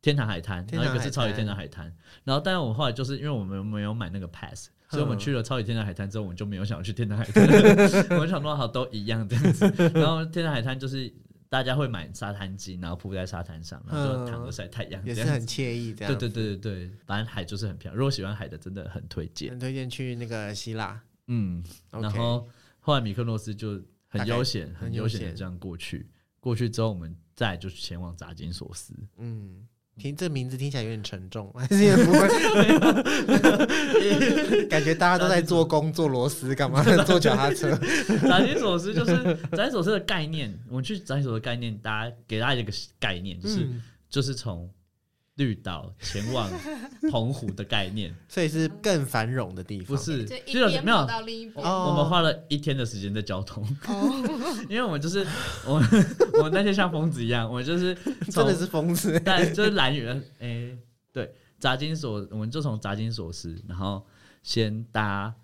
天堂海滩，然后一个是超级天堂海滩。然后，但是我们后来就是因为我们没有买那个 pass，所以我们去了超级天堂海滩之后，我们就没有想要去天堂海滩。我们想说好都一样这样子。然后天堂海滩就是大家会买沙滩巾，然后铺在沙滩上，然后就躺着晒太阳，也是很。惬意，这样对对对对对，反正海就是很漂亮。如果喜欢海的，真的很推荐。很推荐去那个希腊。嗯然后后来米克诺斯就很悠闲、很悠闲的这样过去。过去之后，我们再来就前往扎金索斯。嗯，听这名字听起来有点沉重，还是也不会，感觉大家都在做工、做螺丝，干嘛做脚踏车？扎金索斯就是扎金索斯的概念，我们去扎金索斯的概念，大家给大家一个概念，就是、嗯就是从绿岛前往 澎湖的概念，所以是更繁荣的地方。不是就一就是没有。到另一我们花了一天的时间在交通，哦，因为我们就是我们 我们那天像疯子一样，我们就是真从的是疯子。但就是蓝园，诶、对，扎金锁，我们就从扎金锁时，然后先搭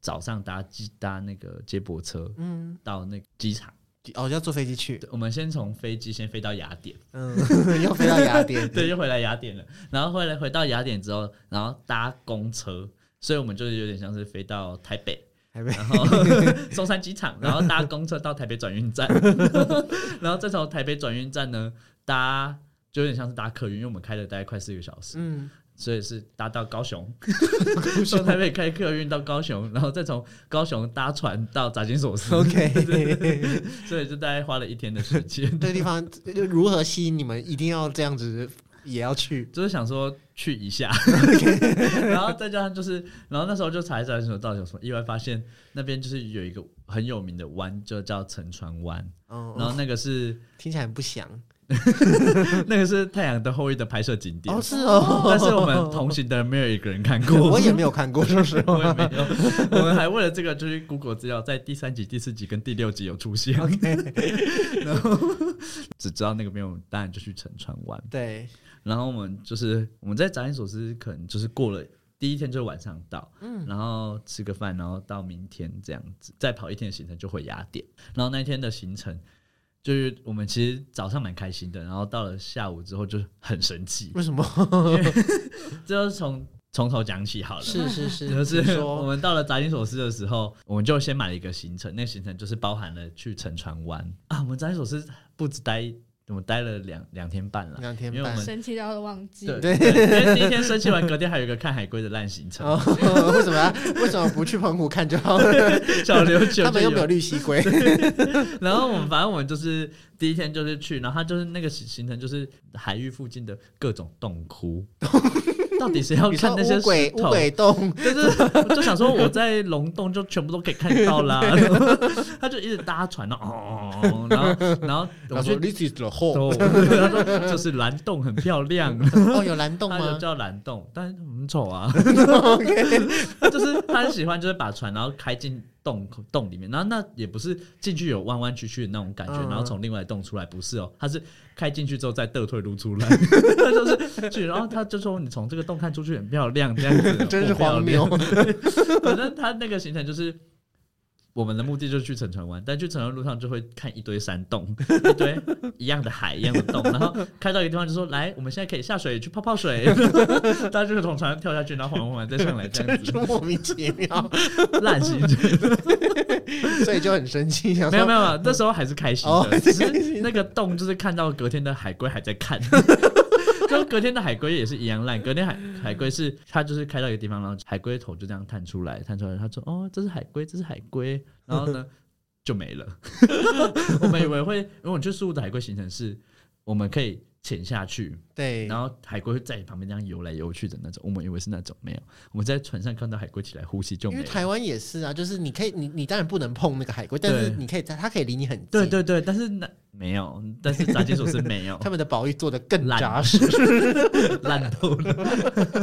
早上搭机搭那个接驳车嗯，到那个机场，哦，要坐飞机去，对我们先从飞机先飞到雅典，嗯，又飞到雅典，对，又回来雅典了，然后回来回到雅典之后，然后搭公车，所以我们就是有点像是飞到台北。台北然后 松山机场，然后搭公车到台北转运站，然后再从台北转运站呢搭，就有点像是搭客运，因为我们开了大概快四个小时，嗯，所以是搭到高雄，从台北开客运到高雄，然后再从高雄搭船到扎金索斯。OK，所以就大概花了一天的时间。这个地方如何吸引你们？一定要这样子，也要去。就是想说去一下，然后再加上就是，然后那时候就查一查什么到底有什么，意外发现那边就是有一个很有名的湾，就叫沉船湾，哦，然后那个是听起来很不祥。那个是《太阳的后裔》的拍摄景点哦，，是哦，但是我们同行的人没有一个人看过，我也没有看过，说实话。我 也没有，我们还为了这个就是 Google 资料，在第三集、第四集跟第六集有出现。然后只知道那个没有，当然就去沉船玩。对，然后我们就是我们在扎金索斯，可能就是过了第一天就是晚上到，嗯然后吃个饭，然后到明天这样子，再跑一天的行程就回雅典。然后那一天的行程。就是我们其实早上蛮开心的，然后到了下午之后就很生气，为什么？这就是从从头讲起好了。是是是，就是我们到了扎金索斯的时候，我们就先买了一个行程，那个行程就是包含了去沉船湾啊。我们扎金索斯不止待，我们待了两两天半了。两天半因为我们生气到都忘记。对对，因为第一天生气完，隔天还有一个看海龟的烂行程，哦，为什么要为什么不去澎湖看就好了？小琉球他们又没有绿蜥龟。然后我们反正我们就是第一天就是去，然后他就是那个行行程就是海域附近的各种洞窟，到底谁要看那些乌鬼乌石头？鬼洞，就是就想说我在龙洞就全部都可以看到啦，然 后他就一直搭船哦，然后然后我我说去 This is the hole。都他说就是蓝洞很漂亮，哦，有蓝洞吗？他就叫蓝洞，但是很丑啊。他就是他很喜欢，就是把船然后开进洞洞里面，然后那也不是进去有弯弯曲曲的那种感觉，嗯然后从另外的洞出来，不是哦，他是开进去之后再倒退路出来，他就是去，然后他就说你从这个洞看出去很漂亮，这样子真是荒谬亮。反正他那个行程就是。我们的目的就是去沉船湾，但去沉船路上就会看一堆山洞，一堆一样的海，一样的洞，然后开到一个地方就说：“来，我们现在可以下水去泡泡水。”大家就是从船上跳下去，然后缓缓缓再上来，这样子 莫名其妙，烂行程。所以就很生气，没有没有那时候还是开心哦的，只是那个洞就是看到隔天的海龟还在看。就隔天的海龟也是一样烂，隔天海海龟是它就是开到一个地方，然后海龟头就这样探出来，探出来，他说：“哦，这是海龟，这是海龟。”然后呢 就没了。我们以为会，因为我们去苏武的海龟行程是，我们可以潜下去，对，然后海龟会在你旁边这样游来游去的那种。我们以为是那种，没有。我们在船上看到海龟起来呼吸就。因为台湾也是啊，就是你可以，你你当然不能碰那个海龟，但是你可以在，它可以离你很近。对，对对，但是那没有，但是炸金属是没有 他们的保育做的更烂扎实。烂透了。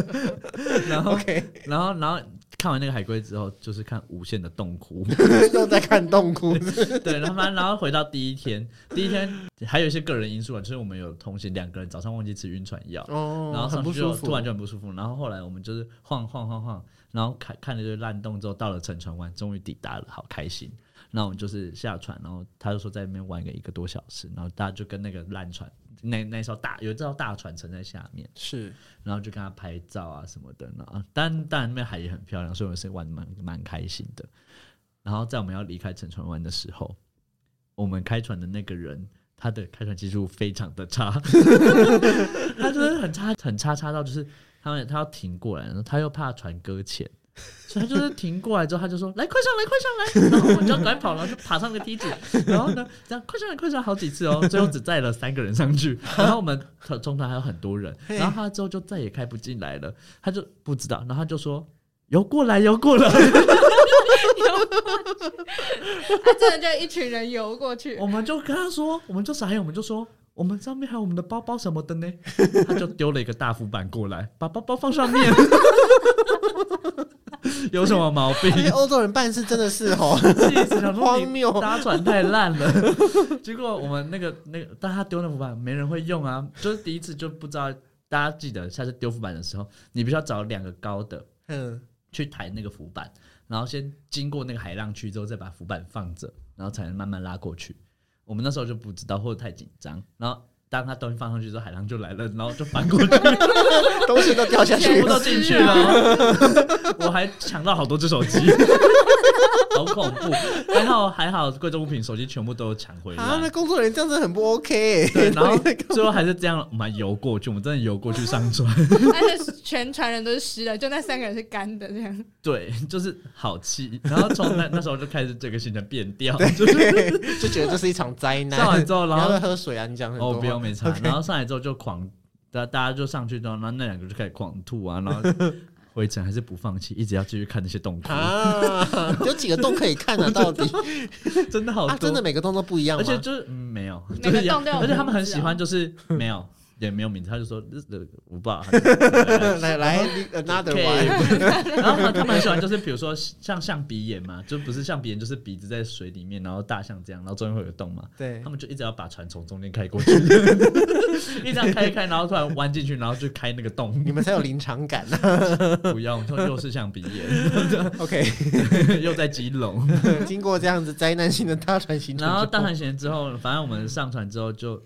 然后然后然后看完那个海龟之后，就是看无限的洞窟，又在看洞窟，对，然后然后回到第一天，第一天还有一些个人因素啊，就是我们有同行两个人早上忘记吃晕船药，哦，然后很上去就不舒服，突然就很不舒服，然后后来我们就是晃晃晃晃，然后看看了这烂洞之后，到了沉船湾，终于抵达了，好开心。那我们就是下船，然后他就说在那边玩个一个多小时，然后大家就跟那个烂船，那那艘大有一艘大船沉在下面，是然后就跟他拍照啊什么的，然后但当然那边海也很漂亮，所以我们是玩得蛮蛮开心的。然后在我们要离开沉船湾的时候，我们开船的那个人，他的开船技术非常的差，他就是很差很差差到就是他们他要停过来，然后他又怕船搁浅。所以他就是停过来之后，他就说：“来，快上来，快上来！”然后我们就赶快跑，然后就爬上个梯子，然后呢，这样快上来，快上来好几次哦，最后只载了三个人上去。然后我们中团还有很多人，然后他之后就再也开不进来了，他就不知道，然后他就说：“游过来，游过来。”他真的就一群人游过去我，们就跟他说，我们就傻眼，我们就说。我们上面还有我们的包包什么的呢，他就丢了一个大浮板过来，把包包放上面，有什么毛病 欧洲人办事真的是 哦，气死，想说你荒谬搭船太烂了。结果我们那个那个，但他丢那浮板没人会用啊，就是第一次就不知道。大家记得下次丢浮板的时候，你必须要找两个高的嗯，去抬那个浮板，然后先经过那个海浪区之后，再把浮板放着，然后才能慢慢拉过去。我们那时候就不知道或者太紧张，然后当他东西放上去之后，海浪就来了，然后就翻过去，东西都掉下去全部，都进去了。我还抢到好多只手机，好恐怖。还好还好，贵重物品手机全部都抢回来。啊，那工作人员这样子很不 OK，对，然后最后还是这样，我们还游过去，我们真的游过去上船。但是全船人都是湿的，就那三个人是干的，这样。对，就是好气。然后从那那时候就开始这个行程变调，就是，就觉得这是一场灾难。上完之后，然后喝水啊？你讲很多哦不用没差，然后上来之后就狂，大大家就上去之后，然后那两个就开始狂吐啊，然后回程还是不放弃，一直要继续看那些洞窟，啊，有几个洞可以看啊？到底啊，真的好多，真的每个洞都不一样？而且就是、嗯、没有，每个洞都有而且他们很喜欢就是没有。也没有名字，他就说呃我不知道，来来，another one，OK，然后他他们很喜欢，就是比如说像象鼻眼嘛，就不是象鼻眼，就是鼻子在水里面，然后大象这样，然后中间会有洞嘛，对。他，们就一直要把船从中间开过去，一直要开一开，然后突然弯进去，然后就开那个洞，你们才有临场感啊。不要，又是象鼻眼，OK，又在基隆，经过这样子灾难性的大船行程，然后大船行之后，反正我们上船之后就。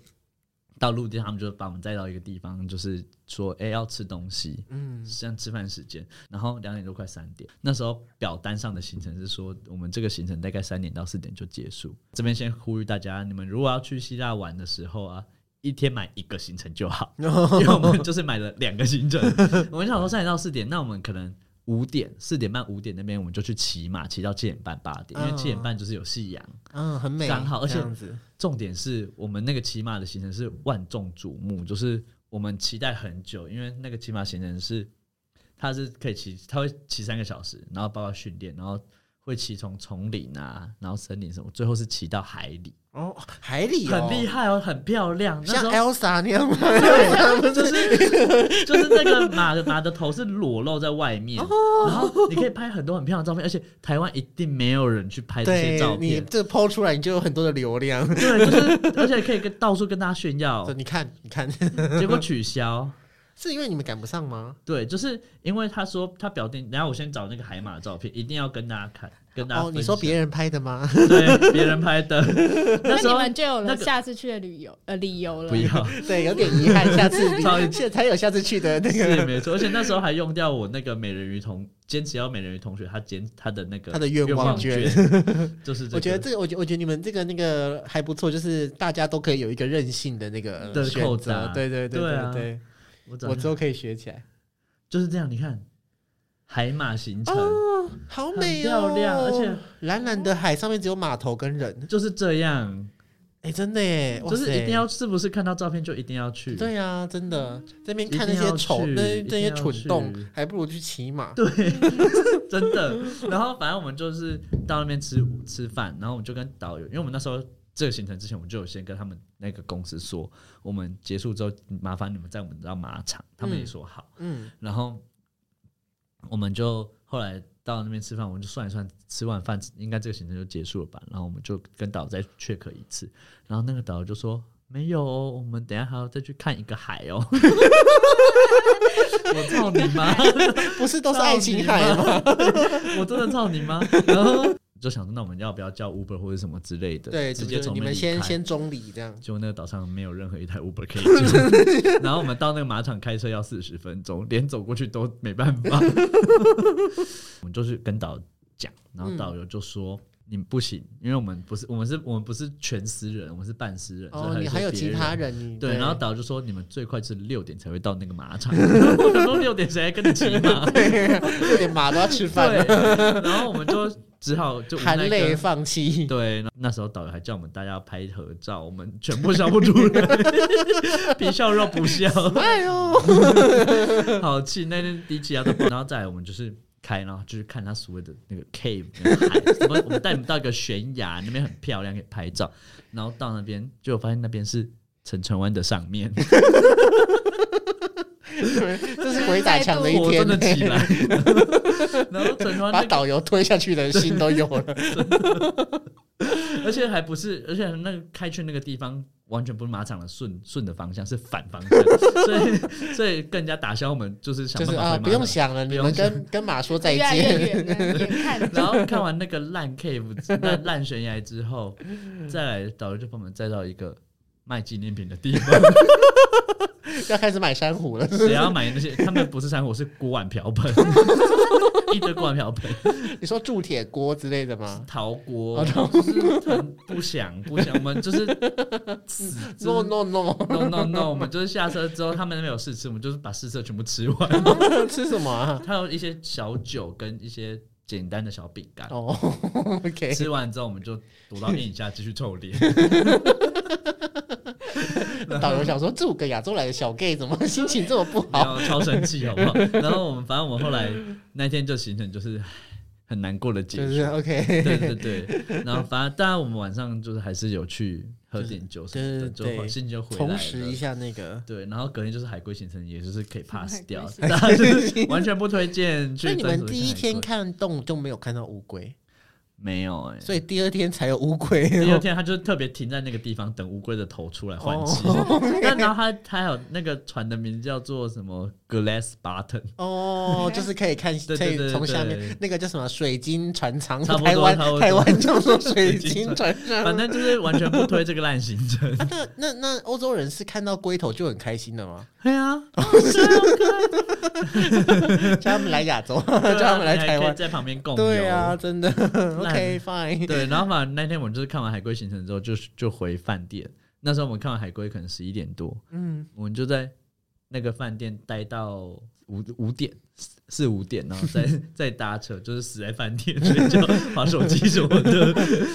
到陆地，他们就把我们带到一个地方，就是说，哎、要吃东西，嗯，像吃饭时间，然后两点多快三点，那时候表单上的行程是说，我们这个行程大概三点到四点就结束。这边先呼吁大家，你们如果要去希腊玩的时候啊，一天买一个行程就好，因为我们就是买了两个行程。我们想说三点到四点，那我们可能五点、四点半、五点那边我们就去骑马，骑到七点半、八点，因为七点半就是有夕阳。嗯，很美，刚好而且重点是我们那个骑马的行程是万众瞩目，就是我们期待很久，因为那个骑马行程是它是可以骑，它会骑三个小时，然后包括训练，然后会骑从丛林啊，然后森林什么，最后是骑到海里，哦，海里很厉害，哦，很漂亮。那像 Elsa 那样吗？就是就是那个马的马的头是裸露在外面，哦然后你可以拍很多很漂亮的照片，而且台湾一定没有人去拍这些照片。这抛出来，你就有很多的流量。对，就是而且可以跟到处跟大家炫耀，你看，你看，结果取消。是因为你们赶不上吗？对，就是因为他说他表弟，然后我先找那个海马的照片，一定要跟大家看，跟大家哦，你说别人拍的吗？对别人拍的，那你们就有了下次去的旅游呃理由了。不要。对，有点遗憾，下次。超现才有下次去的那个。是没错，而且那时候还用掉我那个美人鱼同坚持要美人鱼同学他坚他的那个他的愿望望券就是这个。我觉得这个，我觉我觉得你们这个那个还不错，就是大家都可以有一个任性的那个的选择。对对对对啊。对，我之后可以学起来。就是这样，你看海马行程、哦，好美很哦，漂亮而且蓝蓝的海上面只有码头跟人，就是这样，哎，真的耶，哇就是一定要是不是看到照片就一定要去？对呀，真的这边看那一定要些丑去那那些定要蠢动去，还不如去骑马。对，真的。然后反正我们就是到那边吃吃饭，然后我们就跟导游，因为我们那时候这个行程之前，我们就有先跟他们那个公司说，我们结束之后麻烦你们在我们到马场，他们也说好。嗯，然后我们就后来到那边吃饭，我们就算一算，吃完饭应该这个行程就结束了吧。然后我们就跟导游再 check 一次，然后那个导游就说没有哦，我们等下还要再去看一个海哦。我操你妈！不是都是爱情海吗？我真的操你妈！然后就想说，那我们要不要叫 Uber 或者什么之类的？对，直接从你们先先中离这样。结果那个岛上没有任何一台 Uber 可以叫，然后我们到那个马场开车要四十分钟，连走过去都没办法。我们就是跟导游讲，然后导游就说。你们不行，因为我们不是我们是我们不是全私人，我们是半私人。哦，你还有其他人？你对，然后导游就说你们最快是六点才会到那个马场。我说六点谁还跟你骑马？六点马都要吃饭。然后我们就只好就含泪放弃。对，那时候导游还叫我们大家拍合照，我们全部笑不出来，皮笑肉不笑。哎呦，好气！那天低气压都，然后再来我们就是。开，然后就是看他所谓的那个 cave 海，什么我们带你们到一个悬崖，那边很漂亮，可以拍照。然后到那边，就发现那边是陈城湾的上面，这是鬼打墙的一天，真的起来。然后陈川把导游推下去的心都有了，而且还不是，而且那个开去那个地方。完全不是马场的顺顺的方向，是反方向，所以所以更加打消我们就是想办法啊，不用想了，你们跟跟马说再见。然后看完那个烂 cave 烂烂悬崖之后，再来导游就把我们载到一个卖纪念品的地方。要开始买珊瑚了，谁要买那些？他们不是珊瑚，是锅碗瓢盆，一堆锅碗瓢盆。你说铸铁锅之类的吗？陶锅，就是很不想不想。我们就是死 no no no no no no。我们就是下车之后，他们那边有试吃，我们就是把试吃全部吃完。吃什么啊？他有一些小酒跟一些简单的小饼干。哦，OK。吃完之后，我们就躲到阴影下继续臭脸。导游想说，这五个亚洲来的小 gay 怎么心情这么不好？超生气，好不好？然后我们反正我们后来那天就行程就是很难过的结束。OK，对对对。然后反正当然我们晚上就是还是有去喝点酒什么的，就心情就回来重拾一下那个。对，然后隔天就是海龟行程，也就是可以 pass 掉 那就是，完全不推荐。所以你们第一天看洞就没有看到乌龟？没有哎，所以第二天才有乌龟。第二天他就特别停在那个地方等乌龟的头出来换气。但然后他他有那个船的名字叫做什么？Glass Button 哦，就是可以看可以从下面那个叫什么水晶船舱，台湾台湾叫做水晶船舱，反正就是完全不推这个烂行程。那那那欧洲人是看到龟头就很开心的吗？对啊，叫他们来亚洲，叫他们来台湾，在旁边共对啊，真的。OK fine，对，然后反正那天我们就是看完海龟行程之后，就就回饭店。那时候我们看完海龟可能十一点多，嗯，我们就在那个饭店待到五五点四五点，然后再 再搭车，就是死在饭店睡觉、玩手机什么的。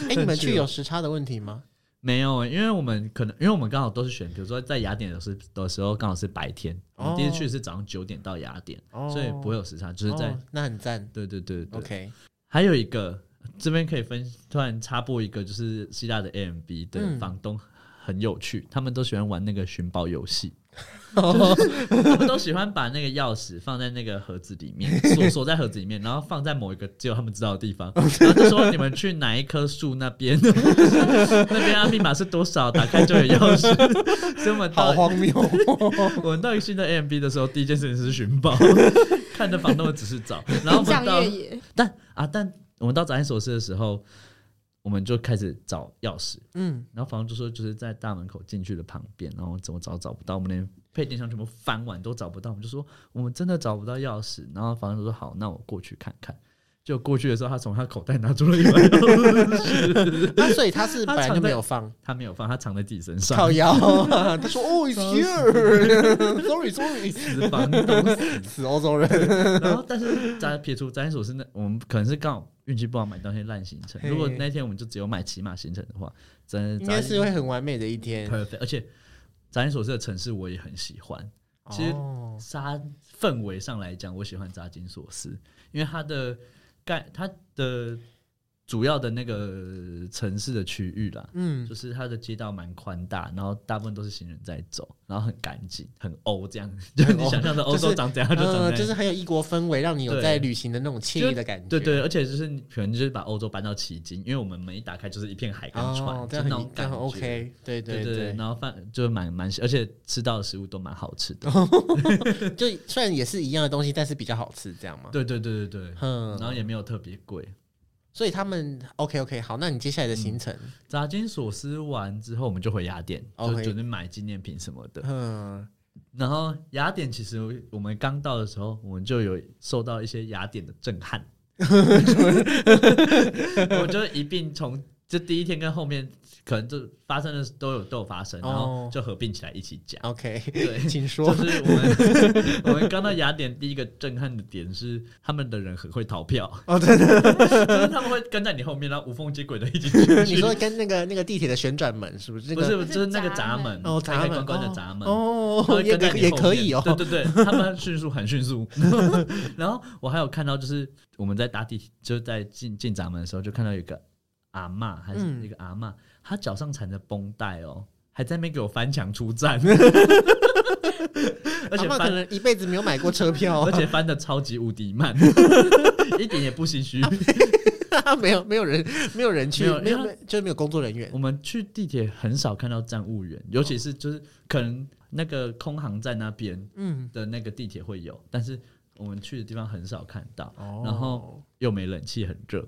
哎，你们去有时差的问题吗？没有，因为我们可能因为我们刚好都是选，比如说在雅典的时的时候刚好是白天，我们第一次去是早上九点到雅典，所以不会有时差，就是在那很赞。对对对，OK。还有一个。这边可以分突然插播一个，就是希腊的 A M B 的房东很有趣，他们都喜欢玩那个寻宝游戏，他们都喜欢把那个钥匙放在那个盒子里面，锁 锁在盒子里面，然后放在某一个只有他们知道的地方，然后就说你们去哪一棵树那边，那边啊密码是多少，打开就有钥匙。所以我们好荒谬。我们到新的 A M B 的时候，第一件事情是寻宝，看着房东的指示找，然后我们到，但啊但。我们到展览所室的时候，我们就开始找钥匙。嗯，然后房东就说，就是在大门口进去的旁边，然后怎么找找不到，我们连配电箱全部翻完都找不到。我们就说，我们真的找不到钥匙。然后房东说，好，那我过去看看。就过去的时候，他从他口袋拿出了一把钥匙。那所以他是本来就没有放，他没有放，他藏在自己身上。靠腰，他说哦，is here，sorry，sorry，死房东，死欧洲人。然后，但是咱撇除咱所是那，我们可能是刚好运气不好买到那些烂行程。如果那天我们就只有买骑马行程的话，真应该是会很完美的一天。perfect，而且咱所是的城市我也很喜欢。其实沙氛围上来讲，我喜欢扎金索斯，因为它的。盖他的主要的那个城市的区域啦，嗯，就是它的街道蛮宽大，然后大部分都是行人在走，然后很干净，很欧这样，就是你想象的欧洲长怎样就就是很有异国氛围，让你有在旅行的那种惬意的感觉。对对，而且就是你可能就是把欧洲搬到奇经，因为我们门一打开就是一片海跟船，就那种感觉。OK，对对对对，然后饭就是蛮蛮，而且吃到的食物都蛮好吃的。就虽然也是一样的东西，但是比较好吃，这样嘛？对对对对对，嗯然后也没有特别贵。所以他们 OK OK，好，那你接下来的行程，砸金所思完之后，我们就回雅典，就 OK 准备买纪念品什么的。嗯，然后雅典其实我们刚到的时候，我们就有受到一些雅典的震撼。我就一并从就第一天跟后面可能就发生的都有都有发生，然后哦就合并起来一起讲。OK，对，请说就。是我们 我们刚到雅典第一个震撼的点是，他们的人很会逃票，哦，对对，就是他们会跟在你后面，然后无缝接轨的一起进去。你说跟那个那个地铁的旋转门是不是？那不是，就是那个闸门，哦，开闸门开关关的闸门。哦也也可以哦。对对对，他们迅速很迅速。然后我还有看到，就是我们在搭地铁，就在进进闸门的时候，就看到有一个阿嬷，还是嗯一个阿嬷，她脚上缠着绷带哦，还在那边给我翻墙出站，而且翻。能一辈子没有买过车票 而，且翻的超级无敌慢，一点也不心虚。没有没有人没有人去，没有就是没有工作人员我。们去地铁很少看到站务员，尤其是就是可能那个空航站那边嗯，的那个地铁会有，但是我们去的地方很少看到，哦然后又没冷气，很热。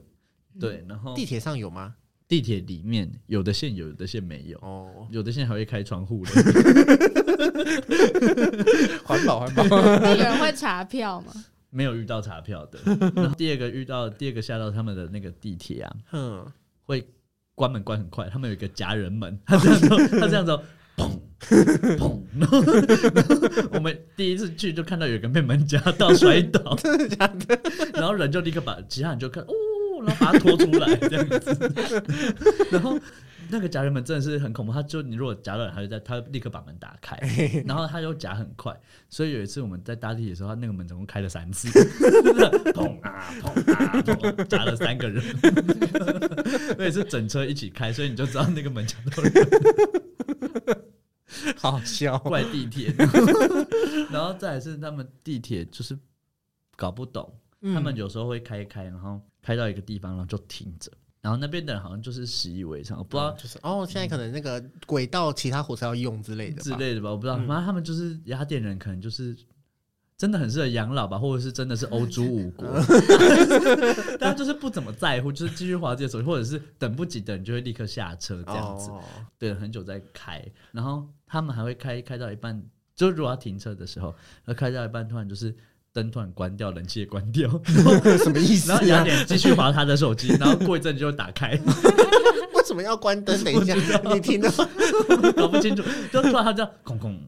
对，然后地铁上有吗？地铁里面有的线有，有的线没有，哦，有的线还会开窗户的。环保环保。那有人会查票吗？没有遇到查票的。然后第二个遇到第二个下到他们的那个地铁啊，嗯，会关门关很快，他们有一个夹人门，他这样走，他这样走，砰砰，我们第一次去就看到有人被门夹到摔倒，真的假的？然后人就立刻把其他人就看，哦，然后把他拖出来 这样子，然后。那个夹人门真的是很恐怖，他就你如果夹到人，他就在他立刻把门打开，然后他又夹很快，所以有一次我们在搭地铁的时候，他那个门总共开了三次，砰啊砰啊砰，夹了三个人，而且是整车一起开，所以你就知道那个门夹到人好好笑。怪地铁，然后再来是他们地铁就是搞不懂，嗯他们有时候会开一开，然后开到一个地方，然后就停着，然后那边的人好像就是习以为常，我不知道就是哦，现在可能那个轨道其他火车要用之类的之类的吧，我不知道，嗯。反正他们就是雅典人，可能就是。真的很适合养老吧，或者是真的是欧洲五国，但就是不怎么在乎，就是继续滑自己的手机，或者是等不及的人就会立刻下车这样子。哦。对，很久再开，然后他们还会开开到一半，就如果要停车的时候，那开到一半突然就是灯突然关掉，冷气也关掉，什么意思然后雅啊？典继续划他的手机，然后过一阵就会打开，为什么要关灯？等一下，你听到？搞不清楚，就突然他这样空空。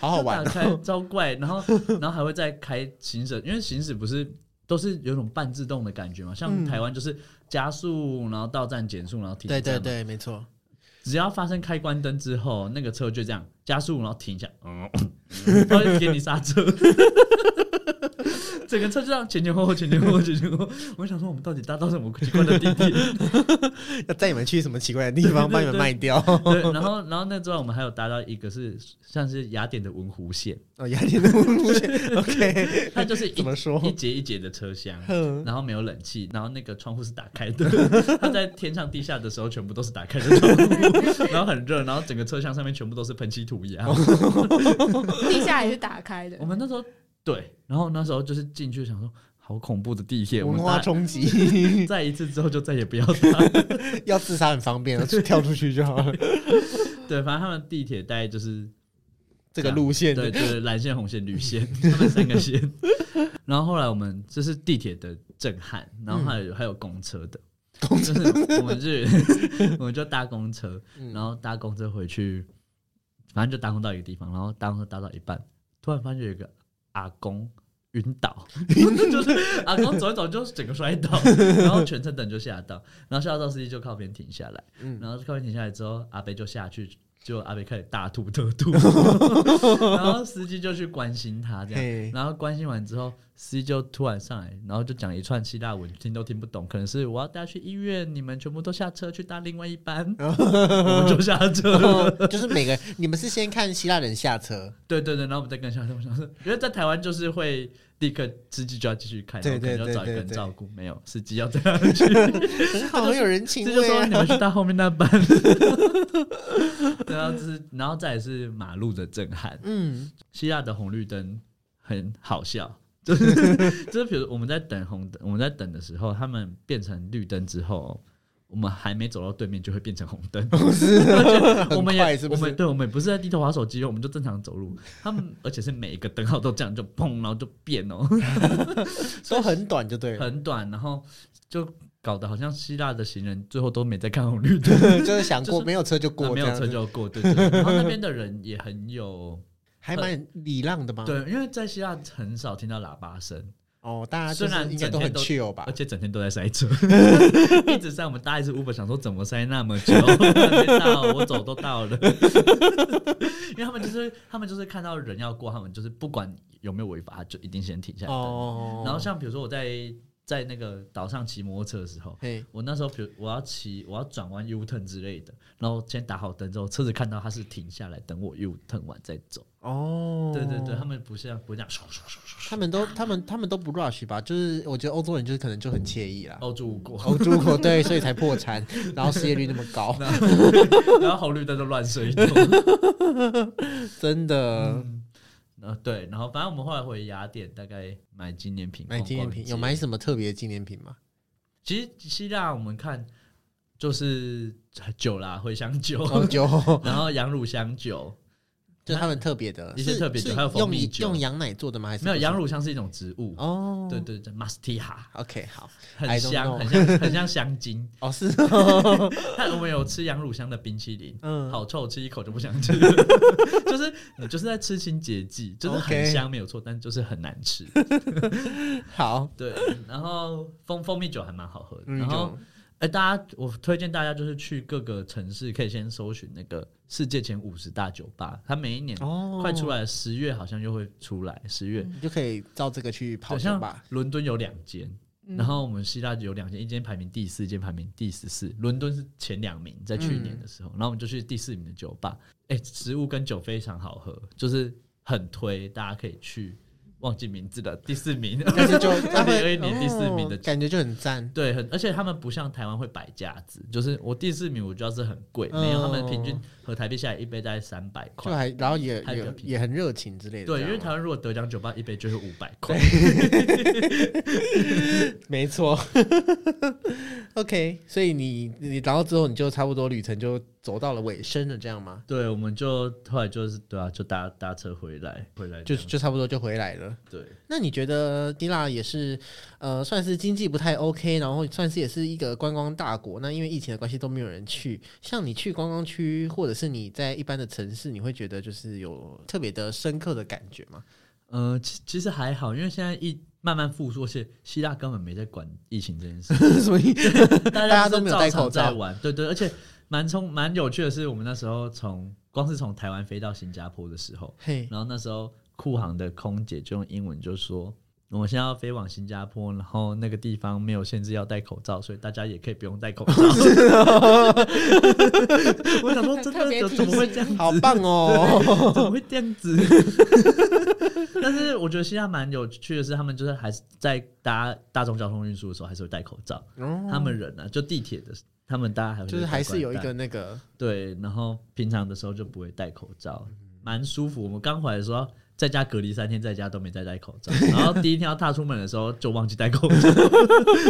好好玩打开哦。超怪，然后然后还会再开行驶，因为行驶不是都是有种半自动的感觉嘛，像嗯台湾就是加速，然后到站减速，然后停对对对，没错。只要发生开关灯之后，那个车就这样加速，然后停下，嗯，它会给你刹车。整个车就这样前前后后、前前后后、前前后后。我想说，我们到底搭到什么奇怪的地铁？要带你们去什么奇怪的地方，把你们卖掉。对，然后，然后那之外，我们还有搭到一个是像是雅典的文湖线，哦，雅典的文湖线，OK，它就是一怎么说？一节一节的车厢，嗯然后没有冷气，然后那个窗户是打开的。它在天上地下的时候，全部都是打开的窗户，然后很热，然后整个车厢上面全部都是喷漆涂鸦。地下也是打开的我，们那时候对，然后那时候就是进去想说，好恐怖的地铁，我文化冲击，再一次之后就再也不要 搭。要自杀很方便，就跳出去就好了。对，反正他们地铁大概就是这个路线，对对，蓝线、红线、绿线，他们三个线。然后后来我们这是地铁的震撼，然后还有、还有公车的，公车就是我们就我们就搭公车，嗯然后搭公车回去，反正就搭公到一个地方，然后搭公车搭到一半，突然发现有一个阿公晕倒，就是阿公走一走就整个摔倒，然后全程等就吓到，然后吓到司机就靠边停下来，嗯然后靠边停下来之后，阿北就下去。就阿北开始大吐特吐，然后司机就去关心他，这样，然后关心完之后，司机就突然上来，然后就讲一串希腊文，听都听不懂。可能是我要带他去医院，你们全部都下车去搭另外一班，我们就下车了。就是每个你们是先看希腊人下车，对对对，然后我们再跟下车。我想说，因为在台湾就是会立刻司机就要继续开，可能对要找一个人照顾，没有司机要这样去，很好，很有人情味。这就。说你们去到后面那班。然后就是，然后再是马路的震撼。嗯，希腊的红绿灯很好笑，就是就是，比如我们在等红灯，我们在等的时候，他们变成绿灯之后，我们还没走到对面就会变成红灯，是 我们也是不是我们对我们也不是在低头划手机，我们就正常走路。他们 而且是每一个灯号都这样就砰，然后就变哦，都很短就对了，很短，然后就搞得好像希腊的行人最后都没在看红绿灯，就是想过就是没有车就过没有车就过，对对。然后那边的人也很有。还蛮礼让的嘛。对，因为在希腊很少听到喇叭声，哦，大家就是虽然应该都很整 chill 吧而？且整天都在塞车，一直塞。我们搭一次 Uber，想说怎么塞那么久，到，我走都到了。因为他们就是他们就是看到人要过，他们就是不管有没有违法，就一定先停下来。哦，然后像比如说我在在那个岛上骑摩托车的时候，嘿，我那时候比如我要骑我要转弯 U turn 之类的，然后先打好灯之后，车子看到它是停下来等我 U turn 完再走。哦，对对对，他们不像不会这样唰唰唰唰唰他们都他们他们都不 rush 吧？就是我觉得欧洲人就是可能就很惬意啦。欧洲国。欧洲国对，所以才破产，然后失业率那么高，然后红绿灯都乱射一通。真的。呃，对，然后反正我们后来回雅典，大概买纪念品，买纪念品有买。什么特别的纪念品吗？其实希腊我们看就是酒啦，茴香酒，红酒，然后羊乳香酒，就他们特别的，一些特别酒是还有蜂用蜜酒用羊奶做的吗？还是没有羊乳香是一种植物。哦，对对对 m a s t i h a，OK，好，很香，很像很像香精。哦是，但我们有吃羊乳香的冰淇淋，嗯，好臭，吃一口就不想吃。就是你就是在吃清洁剂，就是很香没有错，但就是很难吃。好，对，然后蜂蜂蜜酒还蛮好喝的。嗯，然后就，哎、大家我推荐大家就是去各个城市，可以先搜寻那个世界前五十大酒吧，它每一年哦，快出来，十月好像就会出来，十月。你就可以照这个去跑好像酒吧。伦敦有两间，嗯然后我们希腊有两间，一间排名第四，一间排名第十四。伦敦是前两名，在去年的时候，然后我们就去第四名的酒吧。哎、食物跟酒非常好喝，就是很推，大家可以去。忘记名字了，第四名，但是就 他会2022年第四名的哦感觉就很赞。对，很而且他们不像台湾会摆架子，就是我第四名，我知道是很贵，没有他们平均和台币下来一杯大概三百块就块。还然后也也也很热情之类的对，因为台湾如果得奖酒吧一杯就是五百块，没错。OK，所以你你然后之后你就差不多旅程就走到了尾声了，这样吗？对，我们就后来就是对啊，就搭搭车回来，回来就就差不多就回来了。对，那你觉得希腊也是呃算是经济不太 OK，然后算是也是一个观光大国。那因为疫情的关系都没有人去，像你去观光区或者是你在一般的城市，你会觉得就是有特别的深刻的感觉吗？呃，其其实还好，因为现在一慢慢复苏，而且希腊根本没在管疫情这件事，所以 大家都没有戴口罩在玩，对对，而且蛮充蛮有趣的是，我们那时候从光是从台湾飞到新加坡的时候，嘿，然后那时候库航的空姐就用英文就说。我们现在要飞往新加坡，然后那个地方没有限制要戴口罩，所以大家也可以不用戴口罩。我想说，真的怎么会这样子？好棒哦！怎么会这样子？但是我觉得希腊蛮有趣的是，他们就是还是在搭大众交通运输的时候还是会戴口罩。他们人呢、就地铁的，他们大家还会哦就是还是有一个那个戴对，然后平常的时候就不会戴口罩，蛮舒服。我们刚回来的时候。在家隔离三天，在家都没再戴口罩，然后第一天要踏出门的时候就忘记戴口罩。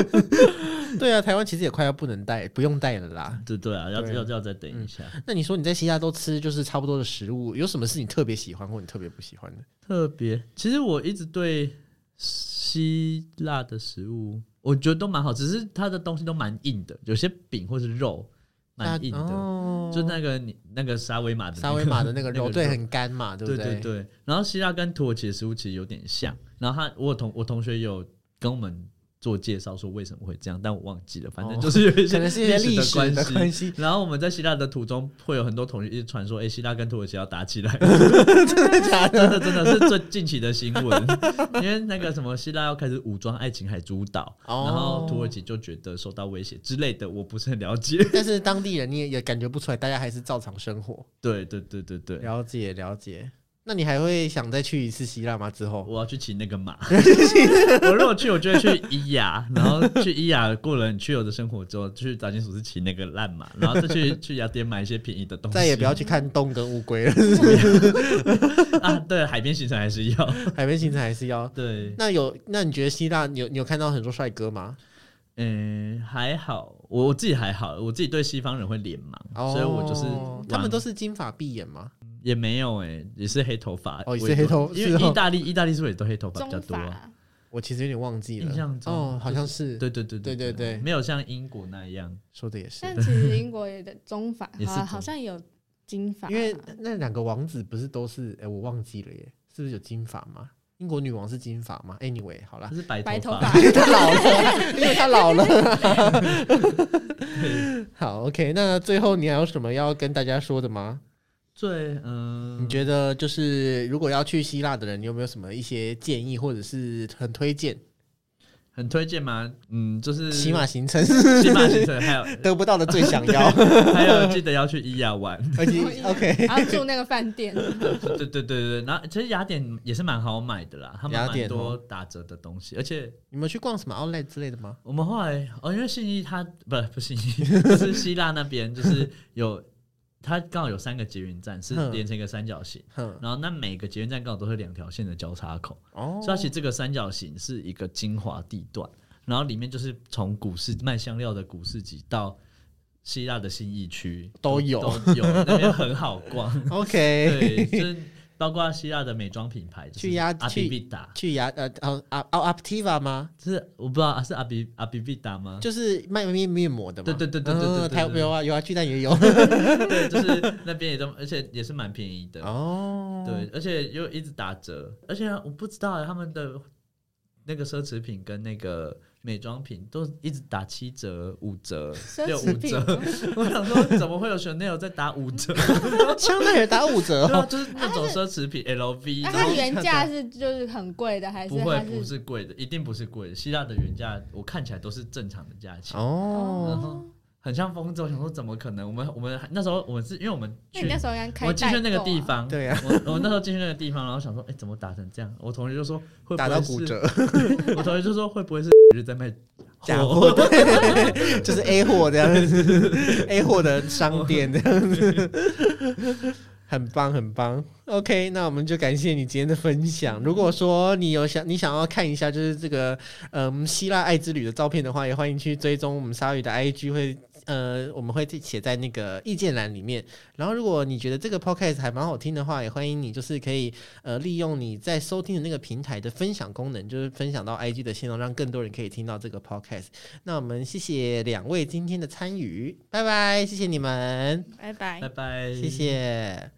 对啊，台湾其实也快要不能戴，不用戴了啦。对对啊，要对要要再等一下。那你说你在希腊都吃就是差不多的食物，有什么是你特别喜欢或你特别不喜欢的？特别，其实我一直对希腊的食物，我觉得都蛮好，只是它的东西都蛮硬的，有些饼或是肉蛮硬的，哦就那个你那个沙威玛的、那个、沙威玛的那个肉，那个对，很干嘛，对不对对对。然后希腊跟土耳其的食物其实有点像，然后他我同我同学有跟我们做介绍说为什么会这样，但我忘记了，反正就是有一些历历史的关关系。然后我们在希腊的途中会有很多同学一直 传说，哎、希腊跟土耳其要打起来，真的假的？真的真的是最近期的新闻，因为那个什么希腊要开始武装爱琴海诸岛，哦然后土耳其就觉得受到威胁之类的，我不是很了解。但是当地人你也也感觉不出来，大家还是照常生活。对对对对对，了解了解。那你还会想再去一次希腊吗？之后？我要去骑那个马。我如果去，我就会去伊雅，然后去伊雅过了很去游的生活之后，去杂金属是骑那个烂马，然后再去去雅典买一些便宜的东西。再也不要去看洞跟乌龟了，啊！对，海边行程还是要。海边行程还是要。对，那有，那你觉得希腊你有你有看到很多帅哥吗？嗯，还好，我我自己还好，我自己对西方人会脸盲，所以我就是哦他们都是是金发碧眼吗？也没有哎、也是黑头发哦也是黑头因为意大利意大利是不是也都黑头发比较多啊？我其实有点忘记了。印象中哦，好像是。对对对对对对没有像英国那样。说的也是。但其实英国也的中法 也是好好像有金发，因为那两个王子不是都是哎、我忘记了耶，是不是有金发吗？英国女王是金发吗？Anyway，好啦他，是白头白头发，他 老了，因为他老了。好，OK，那最后你还有什么要跟大家说的吗？最嗯，你觉得就是如果要去希腊的人，你有没有什么一些建议，或者是很推荐很推荐吗？嗯，就是骑马行程 骑马行程，还有 得不到的最想要？还有记得要去伊亚玩。而且 OK，然后住那个饭店，对对对对对，然后其实雅典也是蛮好买的啦，他们雅典蛮多哦打折的东西，而且你们去逛什么 Outlet 之类的吗？我们后来哦，因为信义它不不信义，就是希腊那边就是有它刚好有三个捷运站是哼。连成一个三角形，然后那每个捷运站刚好都是两条线的交叉口，哦。所以它其实这个三角形是一个精华地段，然后里面就是从股市卖香料的股市集到希腊的新义区都有。都有，那边很好逛。OK，对，就是包括希腊的美妆品牌，去压阿去比比达，去雅呃哦啊哦 Aptiva 吗？就是我不知道啊是阿比阿比比达吗？就是卖面面膜的嘛。对对对对对对对嗯台对有啊有啊，巨蛋也有。对，就是那边也都，而且也是蛮便宜的。哦，对，而且又一直打折，而且我不知道他们的那个奢侈品跟那个美妆品都一直打七折、五折、六五折。我想说，怎么会有 Chanel 在打五折？香奈儿打五折对啊，哦。就是那种奢侈品 LV，那它原价是就是很贵的，还是不会不是贵的，一定不是贵的。希腊的原价我看起来都是正常的价钱，哦，然后很像疯子。我想说，怎么可能？我们我们那时候我们是因为我们去那你那时候应该开我进去那个地，方，对啊，我我那时候进去那个地方，然后想说，哎、怎么打成这样？我同学就说会不打会是到骨折，我同学就说会不会是 日在卖假货，对，就是 A 货这样子，A 货的商店这样子，很棒很棒。OK，那我们就感谢你今天的分享。如果说你有想你想要看一下就是这个嗯希腊爱之旅的照片的话，也欢迎去追踪我们鲨鱼的 IG 会。呃，我们会写在那个意见栏里面。然后，如果你觉得这个 podcast 还蛮好听的话，也欢迎你就是可以呃利用你在收听的那个平台的分享功能，就是分享到 IG 的线上，让更多人可以听到这个 podcast。那我们谢谢两位今天的参与，拜拜，谢谢你们，拜拜拜。拜，谢谢。